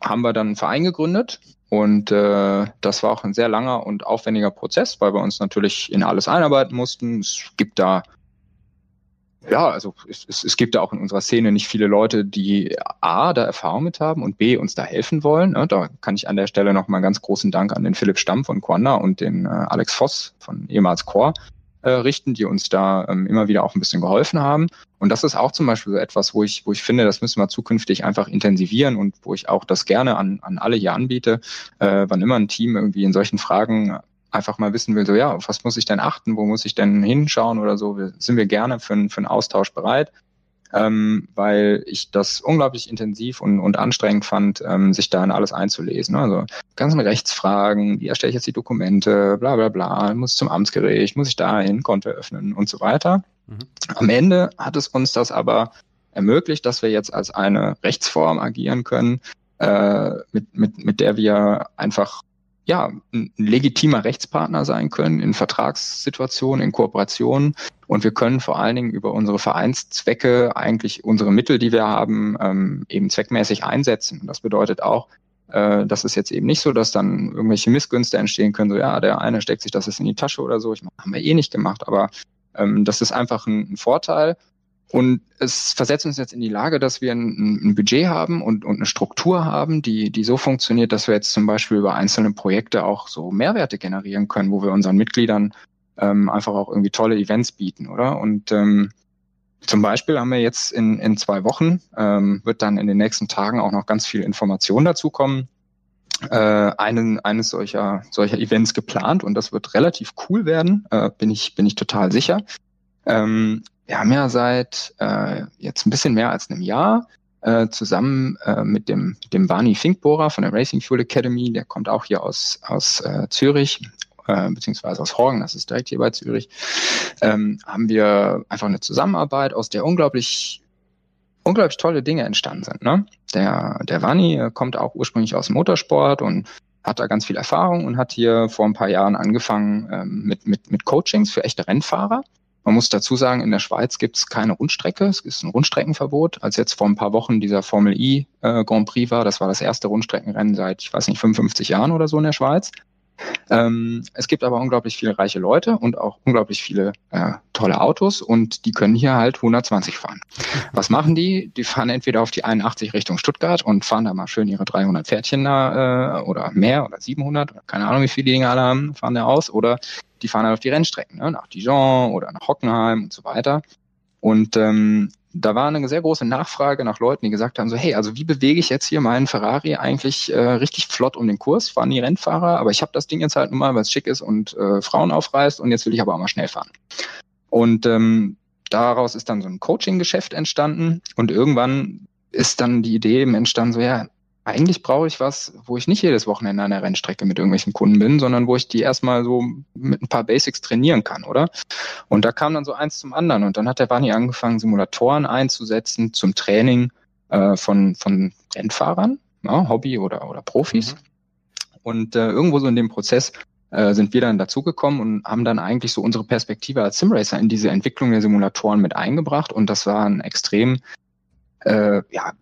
haben wir dann einen Verein gegründet und äh, das war auch ein sehr langer und aufwendiger Prozess, weil wir uns natürlich in alles einarbeiten mussten. Es gibt da ja, also es, es, es gibt da auch in unserer Szene nicht viele Leute, die A, da Erfahrung mit haben und B, uns da helfen wollen. Ne? Da kann ich an der Stelle nochmal ganz großen Dank an den Philipp Stamm von Quanda und den äh, Alex Voss von ehemals Core äh, richten, die uns da ähm, immer wieder auch ein bisschen geholfen haben. Und das ist auch zum Beispiel so etwas, wo ich, wo ich finde, das müssen wir zukünftig einfach intensivieren und wo ich auch das gerne an, an alle hier anbiete, äh, wann immer ein Team irgendwie in solchen Fragen einfach mal wissen will, so ja, auf was muss ich denn achten, wo muss ich denn hinschauen oder so, sind wir gerne für, für einen Austausch bereit ähm, weil ich das unglaublich intensiv und, und anstrengend fand, ähm, sich da in alles einzulesen. Also ganzen Rechtsfragen, wie erstelle ich jetzt die Dokumente, bla bla bla, muss zum Amtsgericht, muss ich da hin, Konto öffnen und so weiter. Mhm. Am Ende hat es uns das aber ermöglicht, dass wir jetzt als eine Rechtsform agieren können, äh, mit, mit, mit der wir einfach ja, ein legitimer Rechtspartner sein können in Vertragssituationen, in Kooperationen. Und wir können vor allen Dingen über unsere Vereinszwecke eigentlich unsere Mittel, die wir haben, ähm, eben zweckmäßig einsetzen. Und das bedeutet auch, äh, das ist jetzt eben nicht so, dass dann irgendwelche Missgünste entstehen können, so ja, der eine steckt sich das jetzt in die Tasche oder so. Ich meine, haben wir eh nicht gemacht, aber ähm, das ist einfach ein, ein Vorteil. Und es versetzt uns jetzt in die Lage, dass wir ein, ein, Budget haben und, und eine Struktur haben, die, die so funktioniert, dass wir jetzt zum Beispiel über einzelne Projekte auch so Mehrwerte generieren können, wo wir unseren Mitgliedern ähm, einfach auch irgendwie tolle Events bieten, oder? Und ähm, zum Beispiel haben wir jetzt in, in zwei Wochen, ähm, wird dann in den nächsten Tagen auch noch ganz viel Information dazu kommen, äh, einen, eines solcher, solcher Events geplant und das wird relativ cool werden, äh, bin ich, bin ich total sicher. Ähm, wir haben ja seit äh, jetzt ein bisschen mehr als einem Jahr äh, zusammen äh, mit dem, dem Barney Finkbohrer von der Racing Fuel Academy, der kommt auch hier aus, aus äh, Zürich, äh, beziehungsweise aus Horgen, das ist direkt hier bei Zürich, ähm, haben wir einfach eine Zusammenarbeit, aus der unglaublich unglaublich tolle Dinge entstanden sind. Ne? Der, der Vanni äh, kommt auch ursprünglich aus dem Motorsport und hat da ganz viel Erfahrung und hat hier vor ein paar Jahren angefangen ähm, mit, mit, mit Coachings für echte Rennfahrer. Man muss dazu sagen, in der Schweiz gibt es keine Rundstrecke, es ist ein Rundstreckenverbot. Als jetzt vor ein paar Wochen dieser Formel I äh, Grand Prix war, das war das erste Rundstreckenrennen seit, ich weiß nicht, 55 Jahren oder so in der Schweiz. Ähm, es gibt aber unglaublich viele reiche Leute und auch unglaublich viele äh, tolle Autos und die können hier halt 120 fahren. Was machen die? Die fahren entweder auf die 81 Richtung Stuttgart und fahren da mal schön ihre 300 Pferdchen da äh, oder mehr oder 700 oder keine Ahnung, wie viele die Dinge alle haben, fahren da aus oder die fahren halt auf die Rennstrecken, ne? nach Dijon oder nach Hockenheim und so weiter. Und ähm, da war eine sehr große Nachfrage nach Leuten, die gesagt haben, so, hey, also wie bewege ich jetzt hier meinen Ferrari eigentlich äh, richtig flott um den Kurs? Fahren die Rennfahrer, aber ich habe das Ding jetzt halt nun mal, weil es schick ist und äh, Frauen aufreißt und jetzt will ich aber auch mal schnell fahren. Und ähm, daraus ist dann so ein Coaching-Geschäft entstanden und irgendwann ist dann die Idee im entstanden, so ja, eigentlich brauche ich was, wo ich nicht jedes Wochenende an der Rennstrecke mit irgendwelchen Kunden bin, sondern wo ich die erstmal so mit ein paar Basics trainieren kann, oder? Und da kam dann so eins zum anderen. Und dann hat der Bunny angefangen, Simulatoren einzusetzen zum Training äh, von, von Rennfahrern, ja, Hobby oder, oder Profis. Mhm. Und äh, irgendwo so in dem Prozess äh, sind wir dann dazugekommen und haben dann eigentlich so unsere Perspektive als Simracer in diese Entwicklung der Simulatoren mit eingebracht. Und das war ein extrem äh, ja,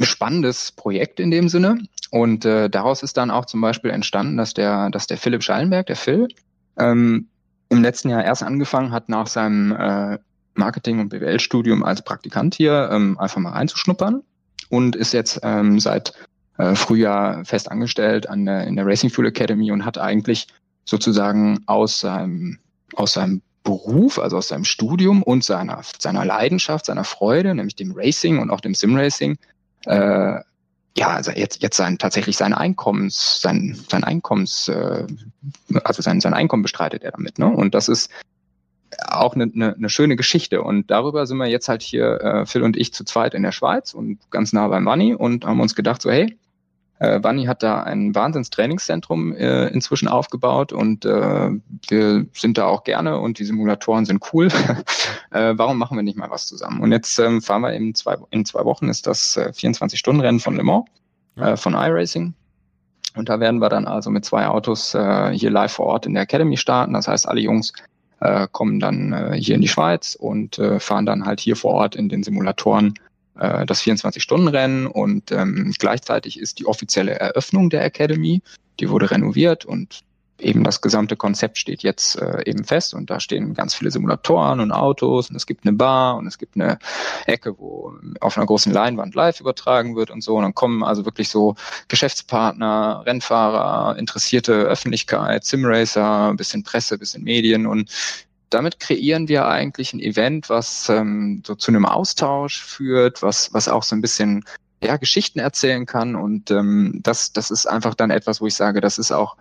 spannendes Projekt in dem Sinne. Und äh, daraus ist dann auch zum Beispiel entstanden, dass der, dass der Philipp Schallenberg, der Phil, ähm, im letzten Jahr erst angefangen hat, nach seinem äh, Marketing- und BWL-Studium als Praktikant hier ähm, einfach mal reinzuschnuppern und ist jetzt ähm, seit äh, Frühjahr fest angestellt an der, in der Racing Fuel Academy und hat eigentlich sozusagen aus seinem, aus seinem Beruf, also aus seinem Studium und seiner, seiner Leidenschaft, seiner Freude, nämlich dem Racing und auch dem Sim-Racing, äh, ja, also jetzt, jetzt sein, tatsächlich sein Einkommens, sein, sein Einkommens, äh, also sein, sein Einkommen bestreitet er damit, ne? Und das ist auch eine, eine, eine schöne Geschichte. Und darüber sind wir jetzt halt hier, äh, Phil und ich, zu zweit in der Schweiz und ganz nah beim Money und haben uns gedacht, so, hey, äh, Bunny hat da ein Wahnsinns-Trainingszentrum äh, inzwischen aufgebaut und äh, wir sind da auch gerne und die Simulatoren sind cool. äh, warum machen wir nicht mal was zusammen? Und jetzt ähm, fahren wir in zwei, in zwei Wochen ist das äh, 24-Stunden-Rennen von Le Mans, äh, von iRacing. Und da werden wir dann also mit zwei Autos äh, hier live vor Ort in der Academy starten. Das heißt, alle Jungs äh, kommen dann äh, hier in die Schweiz und äh, fahren dann halt hier vor Ort in den Simulatoren äh, das 24-Stunden-Rennen und ähm, gleichzeitig ist die offizielle Eröffnung der Academy, die wurde renoviert und eben das gesamte Konzept steht jetzt äh, eben fest und da stehen ganz viele Simulatoren und Autos und es gibt eine Bar und es gibt eine Ecke, wo auf einer großen Leinwand live übertragen wird und so. Und dann kommen also wirklich so Geschäftspartner, Rennfahrer, interessierte Öffentlichkeit, Simracer, bisschen Presse, bisschen Medien und damit kreieren wir eigentlich ein Event, was ähm, so zu einem Austausch führt, was, was auch so ein bisschen ja, Geschichten erzählen kann. Und ähm, das, das ist einfach dann etwas, wo ich sage, das ist auch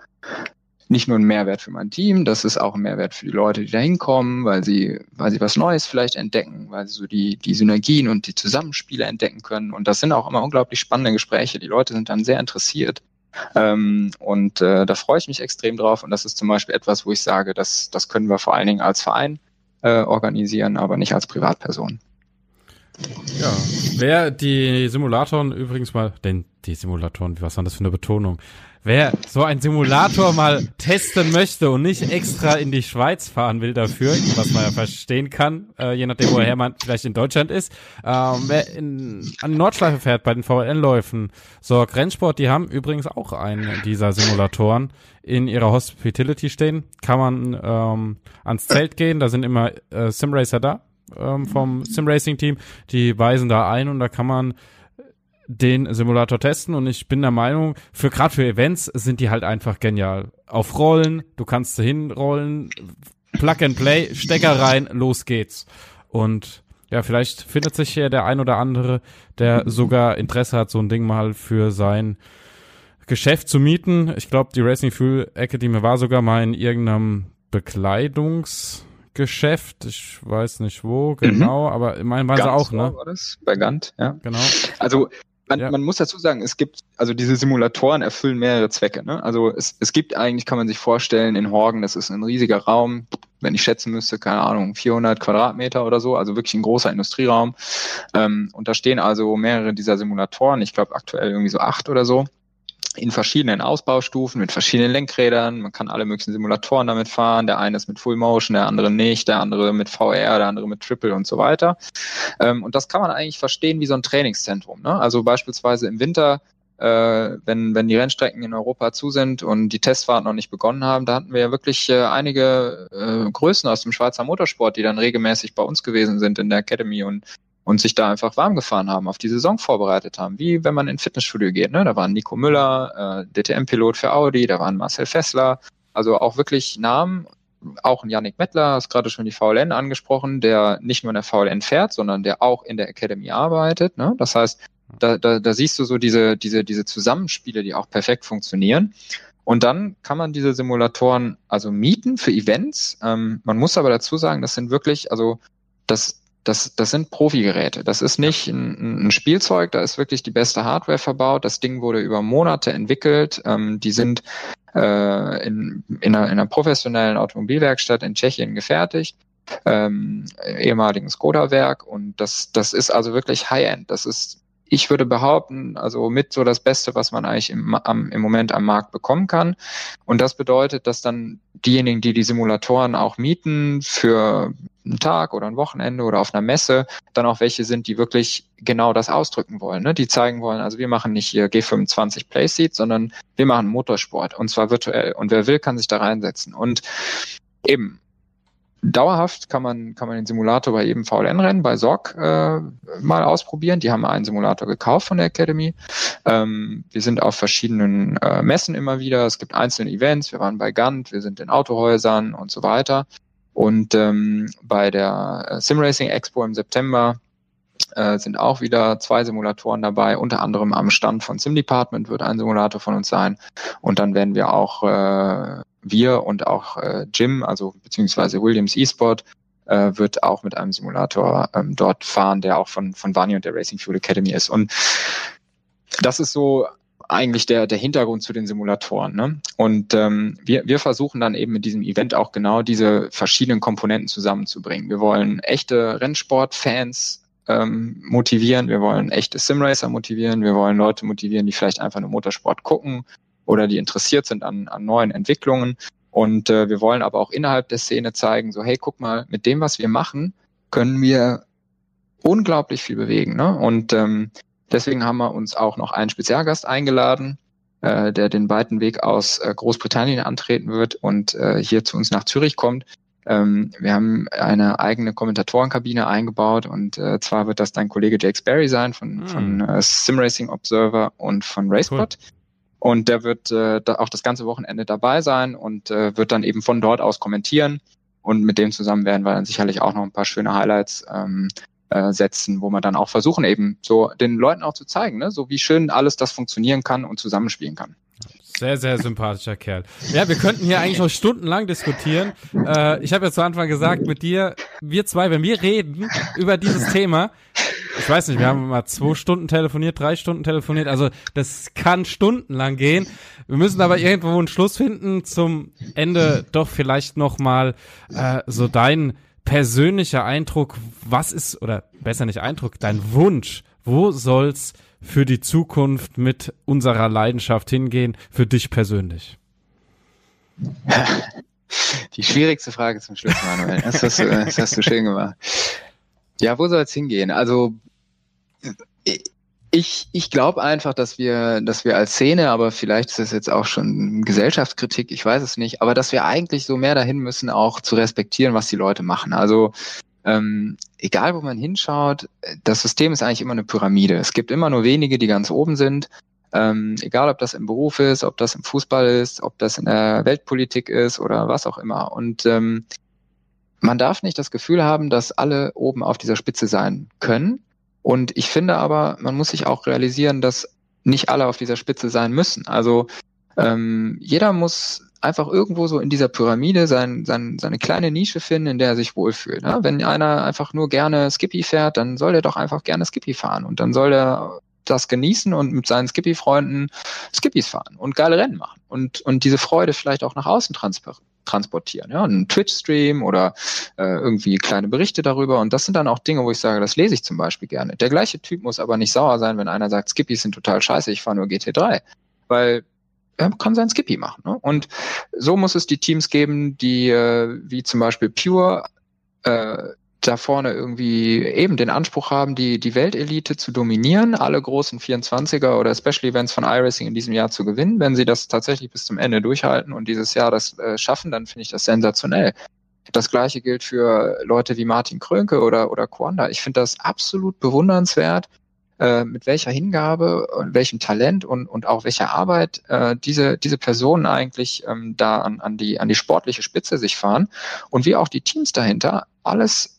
nicht nur ein Mehrwert für mein Team, das ist auch ein Mehrwert für die Leute, die da hinkommen, weil sie, weil sie was Neues vielleicht entdecken, weil sie so die, die Synergien und die Zusammenspiele entdecken können. Und das sind auch immer unglaublich spannende Gespräche. Die Leute sind dann sehr interessiert. Ähm, und äh, da freue ich mich extrem drauf. Und das ist zum Beispiel etwas, wo ich sage, das, das können wir vor allen Dingen als Verein äh, organisieren, aber nicht als Privatperson. Ja, wer die Simulatoren übrigens mal, denn die Simulatoren, was war das für eine Betonung? Wer so ein Simulator mal testen möchte und nicht extra in die Schweiz fahren will dafür, was man ja verstehen kann, äh, je nachdem, woher man vielleicht in Deutschland ist, ähm, wer in, an Nordschleife fährt bei den VLN-Läufen, Sorg Rennsport, die haben übrigens auch einen dieser Simulatoren in ihrer Hospitality stehen, kann man ähm, ans Zelt gehen, da sind immer äh, Simracer da ähm, vom Simracing-Team, die weisen da ein und da kann man den Simulator testen und ich bin der Meinung, für gerade für Events sind die halt einfach genial. Auf Rollen, du kannst hinrollen, Plug and Play, Stecker rein, los geht's. Und ja, vielleicht findet sich hier der ein oder andere, der sogar Interesse hat, so ein Ding mal für sein Geschäft zu mieten. Ich glaube, die Racing Fuel Academy war sogar mal in irgendeinem Bekleidungs Geschäft, ich weiß nicht wo genau, mhm. aber immerhin waren Gant sie auch, ne? War das? Bei Gant, ja. Genau. Also man, ja. man muss dazu sagen, es gibt, also diese Simulatoren erfüllen mehrere Zwecke. Ne? Also es, es gibt eigentlich, kann man sich vorstellen, in Horgen, das ist ein riesiger Raum, wenn ich schätzen müsste, keine Ahnung, 400 Quadratmeter oder so, also wirklich ein großer Industrieraum. Ähm, und da stehen also mehrere dieser Simulatoren, ich glaube aktuell irgendwie so acht oder so in verschiedenen Ausbaustufen mit verschiedenen Lenkrädern. Man kann alle möglichen Simulatoren damit fahren. Der eine ist mit Full Motion, der andere nicht, der andere mit VR, der andere mit Triple und so weiter. Ähm, und das kann man eigentlich verstehen wie so ein Trainingszentrum. Ne? Also beispielsweise im Winter äh, wenn, wenn die Rennstrecken in Europa zu sind und die Testfahrten noch nicht begonnen haben, da hatten wir ja wirklich äh, einige äh, Größen aus dem Schweizer Motorsport, die dann regelmäßig bei uns gewesen sind in der Academy und und sich da einfach warm gefahren haben, auf die Saison vorbereitet haben, wie wenn man in Fitnessstudio geht. Ne? Da waren Nico Müller, äh, DTM-Pilot für Audi, da waren Marcel Fessler, also auch wirklich Namen, auch ein Yannick Mettler, hast gerade schon die VLN angesprochen, der nicht nur in der VLN fährt, sondern der auch in der Academy arbeitet. Ne? Das heißt, da, da, da siehst du so diese, diese, diese Zusammenspiele, die auch perfekt funktionieren. Und dann kann man diese Simulatoren also mieten für Events. Ähm, man muss aber dazu sagen, das sind wirklich, also das, das, das sind Profi-Geräte. Das ist nicht ein, ein, Spielzeug, da ist wirklich die beste Hardware verbaut. Das Ding wurde über Monate entwickelt. Ähm, die sind äh, in, in, einer, in einer professionellen Automobilwerkstatt in Tschechien gefertigt. Ähm, ehemaligen Skoda-Werk und das, das ist also wirklich High-End. Das ist ich würde behaupten, also mit so das Beste, was man eigentlich im, am, im Moment am Markt bekommen kann. Und das bedeutet, dass dann diejenigen, die die Simulatoren auch mieten für einen Tag oder ein Wochenende oder auf einer Messe, dann auch welche sind, die wirklich genau das ausdrücken wollen. Ne? Die zeigen wollen, also wir machen nicht hier G25 Playseat, sondern wir machen Motorsport und zwar virtuell. Und wer will, kann sich da reinsetzen. Und eben, Dauerhaft kann man, kann man den Simulator bei jedem VLN-Rennen bei SOG äh, mal ausprobieren. Die haben einen Simulator gekauft von der Academy. Ähm, wir sind auf verschiedenen äh, Messen immer wieder. Es gibt einzelne Events. Wir waren bei Gant, wir sind in Autohäusern und so weiter. Und ähm, bei der äh, Simracing Expo im September äh, sind auch wieder zwei Simulatoren dabei. Unter anderem am Stand von Sim Department wird ein Simulator von uns sein. Und dann werden wir auch äh, wir und auch äh, Jim, also beziehungsweise Williams eSport, äh, wird auch mit einem Simulator ähm, dort fahren, der auch von, von Vani und der Racing Fuel Academy ist. Und das ist so eigentlich der, der Hintergrund zu den Simulatoren. Ne? Und ähm, wir, wir versuchen dann eben mit diesem Event auch genau diese verschiedenen Komponenten zusammenzubringen. Wir wollen echte Rennsportfans ähm, motivieren, wir wollen echte Simracer motivieren, wir wollen Leute motivieren, die vielleicht einfach nur Motorsport gucken oder die interessiert sind an, an neuen Entwicklungen. Und äh, wir wollen aber auch innerhalb der Szene zeigen, so hey, guck mal, mit dem, was wir machen, können wir unglaublich viel bewegen. Ne? Und ähm, deswegen haben wir uns auch noch einen Spezialgast eingeladen, äh, der den weiten Weg aus äh, Großbritannien antreten wird und äh, hier zu uns nach Zürich kommt. Ähm, wir haben eine eigene Kommentatorenkabine eingebaut und äh, zwar wird das dein Kollege Jake Sperry sein von, hm. von äh, Simracing Observer und von Racepot. Cool. Und der wird äh, da auch das ganze Wochenende dabei sein und äh, wird dann eben von dort aus kommentieren. Und mit dem zusammen werden wir dann sicherlich auch noch ein paar schöne Highlights ähm, äh, setzen, wo wir dann auch versuchen, eben so den Leuten auch zu zeigen, ne? so wie schön alles das funktionieren kann und zusammenspielen kann. Sehr, sehr sympathischer Kerl. Ja, wir könnten hier eigentlich noch stundenlang diskutieren. Äh, ich habe ja zu Anfang gesagt, mit dir, wir zwei, wenn wir reden über dieses Thema, ich weiß nicht, wir haben mal zwei Stunden telefoniert, drei Stunden telefoniert, also das kann stundenlang gehen. Wir müssen aber irgendwo einen Schluss finden zum Ende doch vielleicht noch mal äh, so dein persönlicher Eindruck, was ist, oder besser nicht Eindruck, dein Wunsch, wo soll's für die Zukunft mit unserer Leidenschaft hingehen, für dich persönlich? Die schwierigste Frage zum Schluss, Manuel. Das hast du, das hast du schön gemacht. Ja, wo soll es hingehen? Also ich, ich glaube einfach, dass wir, dass wir als Szene, aber vielleicht ist das jetzt auch schon Gesellschaftskritik, ich weiß es nicht, aber dass wir eigentlich so mehr dahin müssen, auch zu respektieren, was die Leute machen. Also ähm, egal wo man hinschaut, das System ist eigentlich immer eine Pyramide. Es gibt immer nur wenige, die ganz oben sind. Ähm, egal, ob das im Beruf ist, ob das im Fußball ist, ob das in der Weltpolitik ist oder was auch immer. Und ähm, man darf nicht das Gefühl haben, dass alle oben auf dieser Spitze sein können. Und ich finde aber, man muss sich auch realisieren, dass nicht alle auf dieser Spitze sein müssen. Also ähm, jeder muss einfach irgendwo so in dieser Pyramide sein, sein, seine kleine Nische finden, in der er sich wohlfühlt. Ne? Wenn einer einfach nur gerne Skippy fährt, dann soll er doch einfach gerne Skippy fahren und dann soll er das genießen und mit seinen Skippy-Freunden Skippys fahren und geile Rennen machen und, und diese Freude vielleicht auch nach außen transportieren. Ja, einen Twitch-Stream oder äh, irgendwie kleine Berichte darüber. Und das sind dann auch Dinge, wo ich sage, das lese ich zum Beispiel gerne. Der gleiche Typ muss aber nicht sauer sein, wenn einer sagt, Skippys sind total scheiße, ich fahre nur GT3. Weil er kann sein Skippy machen. Ne? Und so muss es die Teams geben, die äh, wie zum Beispiel Pure äh, da vorne irgendwie eben den Anspruch haben, die, die Weltelite zu dominieren, alle großen 24er oder Special Events von iRacing in diesem Jahr zu gewinnen. Wenn sie das tatsächlich bis zum Ende durchhalten und dieses Jahr das äh, schaffen, dann finde ich das sensationell. Das gleiche gilt für Leute wie Martin Krönke oder, oder Quanda. Ich finde das absolut bewundernswert, äh, mit welcher Hingabe und welchem Talent und, und auch welcher Arbeit äh, diese, diese Personen eigentlich ähm, da an, an, die, an die sportliche Spitze sich fahren und wie auch die Teams dahinter alles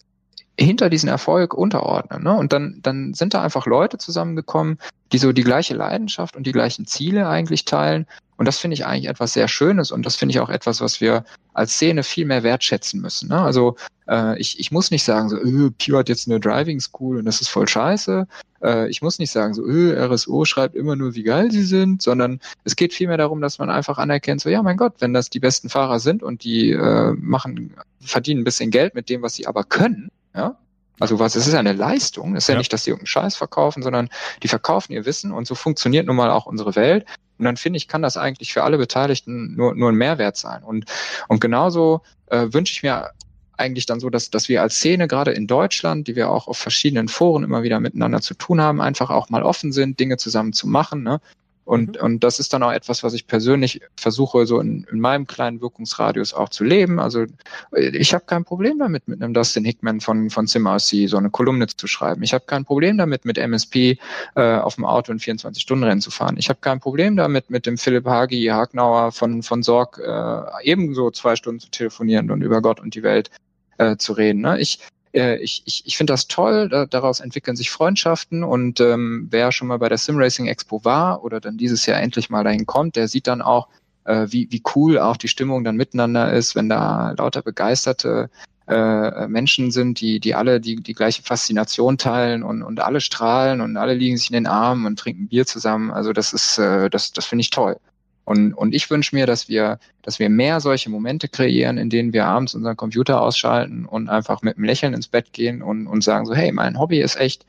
hinter diesen Erfolg unterordnen. Ne? Und dann, dann sind da einfach Leute zusammengekommen, die so die gleiche Leidenschaft und die gleichen Ziele eigentlich teilen. Und das finde ich eigentlich etwas sehr Schönes und das finde ich auch etwas, was wir als Szene viel mehr wertschätzen müssen. Ne? Also äh, ich, ich muss nicht sagen, so, öh, Pio hat jetzt eine Driving School und das ist voll scheiße. Äh, ich muss nicht sagen, so, öh, RSO schreibt immer nur, wie geil sie sind, sondern es geht vielmehr darum, dass man einfach anerkennt, so, ja, mein Gott, wenn das die besten Fahrer sind und die äh, machen, verdienen ein bisschen Geld mit dem, was sie aber können, ja, also was, es ist eine Leistung. Es ist ja, ja nicht, dass sie irgendeinen Scheiß verkaufen, sondern die verkaufen ihr Wissen und so funktioniert nun mal auch unsere Welt. Und dann finde ich, kann das eigentlich für alle Beteiligten nur, nur ein Mehrwert sein. Und, und genauso äh, wünsche ich mir eigentlich dann so, dass, dass wir als Szene gerade in Deutschland, die wir auch auf verschiedenen Foren immer wieder miteinander zu tun haben, einfach auch mal offen sind, Dinge zusammen zu machen. Ne? Und, mhm. und das ist dann auch etwas, was ich persönlich versuche, so in, in meinem kleinen Wirkungsradius auch zu leben. Also ich habe kein Problem damit, mit einem Dustin Hickman von, von SimRC so eine Kolumne zu schreiben. Ich habe kein Problem damit, mit MSP äh, auf dem Auto in 24-Stunden-Rennen zu fahren. Ich habe kein Problem damit, mit dem Philipp Hagi Hagnauer von, von Sorg äh, ebenso zwei Stunden zu telefonieren und über Gott und die Welt äh, zu reden. Ne? Ich, äh, ich, ich, ich finde das toll, da, daraus entwickeln sich Freundschaften und ähm, wer schon mal bei der Simracing Expo war oder dann dieses Jahr endlich mal dahin kommt, der sieht dann auch, äh, wie, wie cool auch die Stimmung dann miteinander ist, wenn da lauter begeisterte äh, Menschen sind, die, die alle die, die gleiche Faszination teilen und, und alle strahlen und alle liegen sich in den Armen und trinken Bier zusammen. Also das ist, äh, das, das finde ich toll. Und, und ich wünsche mir, dass wir, dass wir mehr solche Momente kreieren, in denen wir abends unseren Computer ausschalten und einfach mit einem Lächeln ins Bett gehen und, und sagen so, hey, mein Hobby ist echt,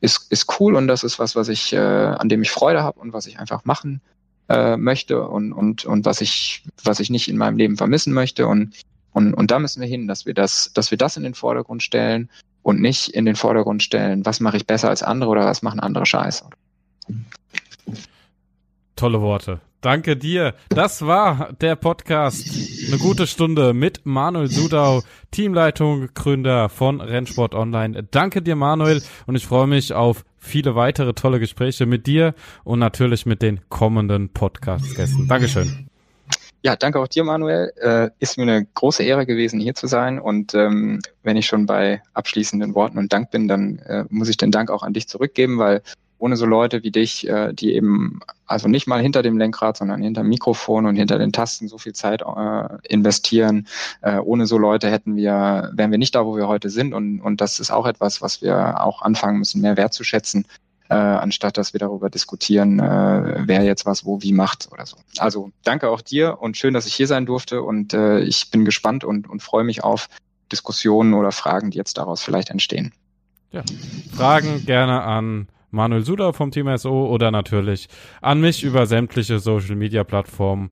ist, ist cool und das ist was, was ich, äh, an dem ich Freude habe und was ich einfach machen äh, möchte und, und, und was ich, was ich nicht in meinem Leben vermissen möchte. Und, und, und da müssen wir hin, dass wir das, dass wir das in den Vordergrund stellen und nicht in den Vordergrund stellen, was mache ich besser als andere oder was machen andere Scheiße. Tolle Worte. Danke dir. Das war der Podcast. Eine gute Stunde mit Manuel Sudau, Teamleitung, Gründer von Rennsport Online. Danke dir, Manuel, und ich freue mich auf viele weitere tolle Gespräche mit dir und natürlich mit den kommenden Podcast-Gästen. Dankeschön. Ja, danke auch dir, Manuel. Äh, ist mir eine große Ehre gewesen, hier zu sein. Und ähm, wenn ich schon bei abschließenden Worten und Dank bin, dann äh, muss ich den Dank auch an dich zurückgeben, weil ohne so Leute wie dich, äh, die eben also nicht mal hinter dem Lenkrad, sondern hinter Mikrofon und hinter den Tasten so viel Zeit äh, investieren. Äh, ohne so Leute hätten wir, wären wir nicht da, wo wir heute sind. Und, und das ist auch etwas, was wir auch anfangen müssen, mehr wertzuschätzen, äh, anstatt dass wir darüber diskutieren, äh, wer jetzt was wo wie macht oder so. Also danke auch dir und schön, dass ich hier sein durfte. Und äh, ich bin gespannt und, und freue mich auf Diskussionen oder Fragen, die jetzt daraus vielleicht entstehen. Ja, Fragen gerne an Manuel Suda vom Team SO oder natürlich an mich über sämtliche Social Media Plattformen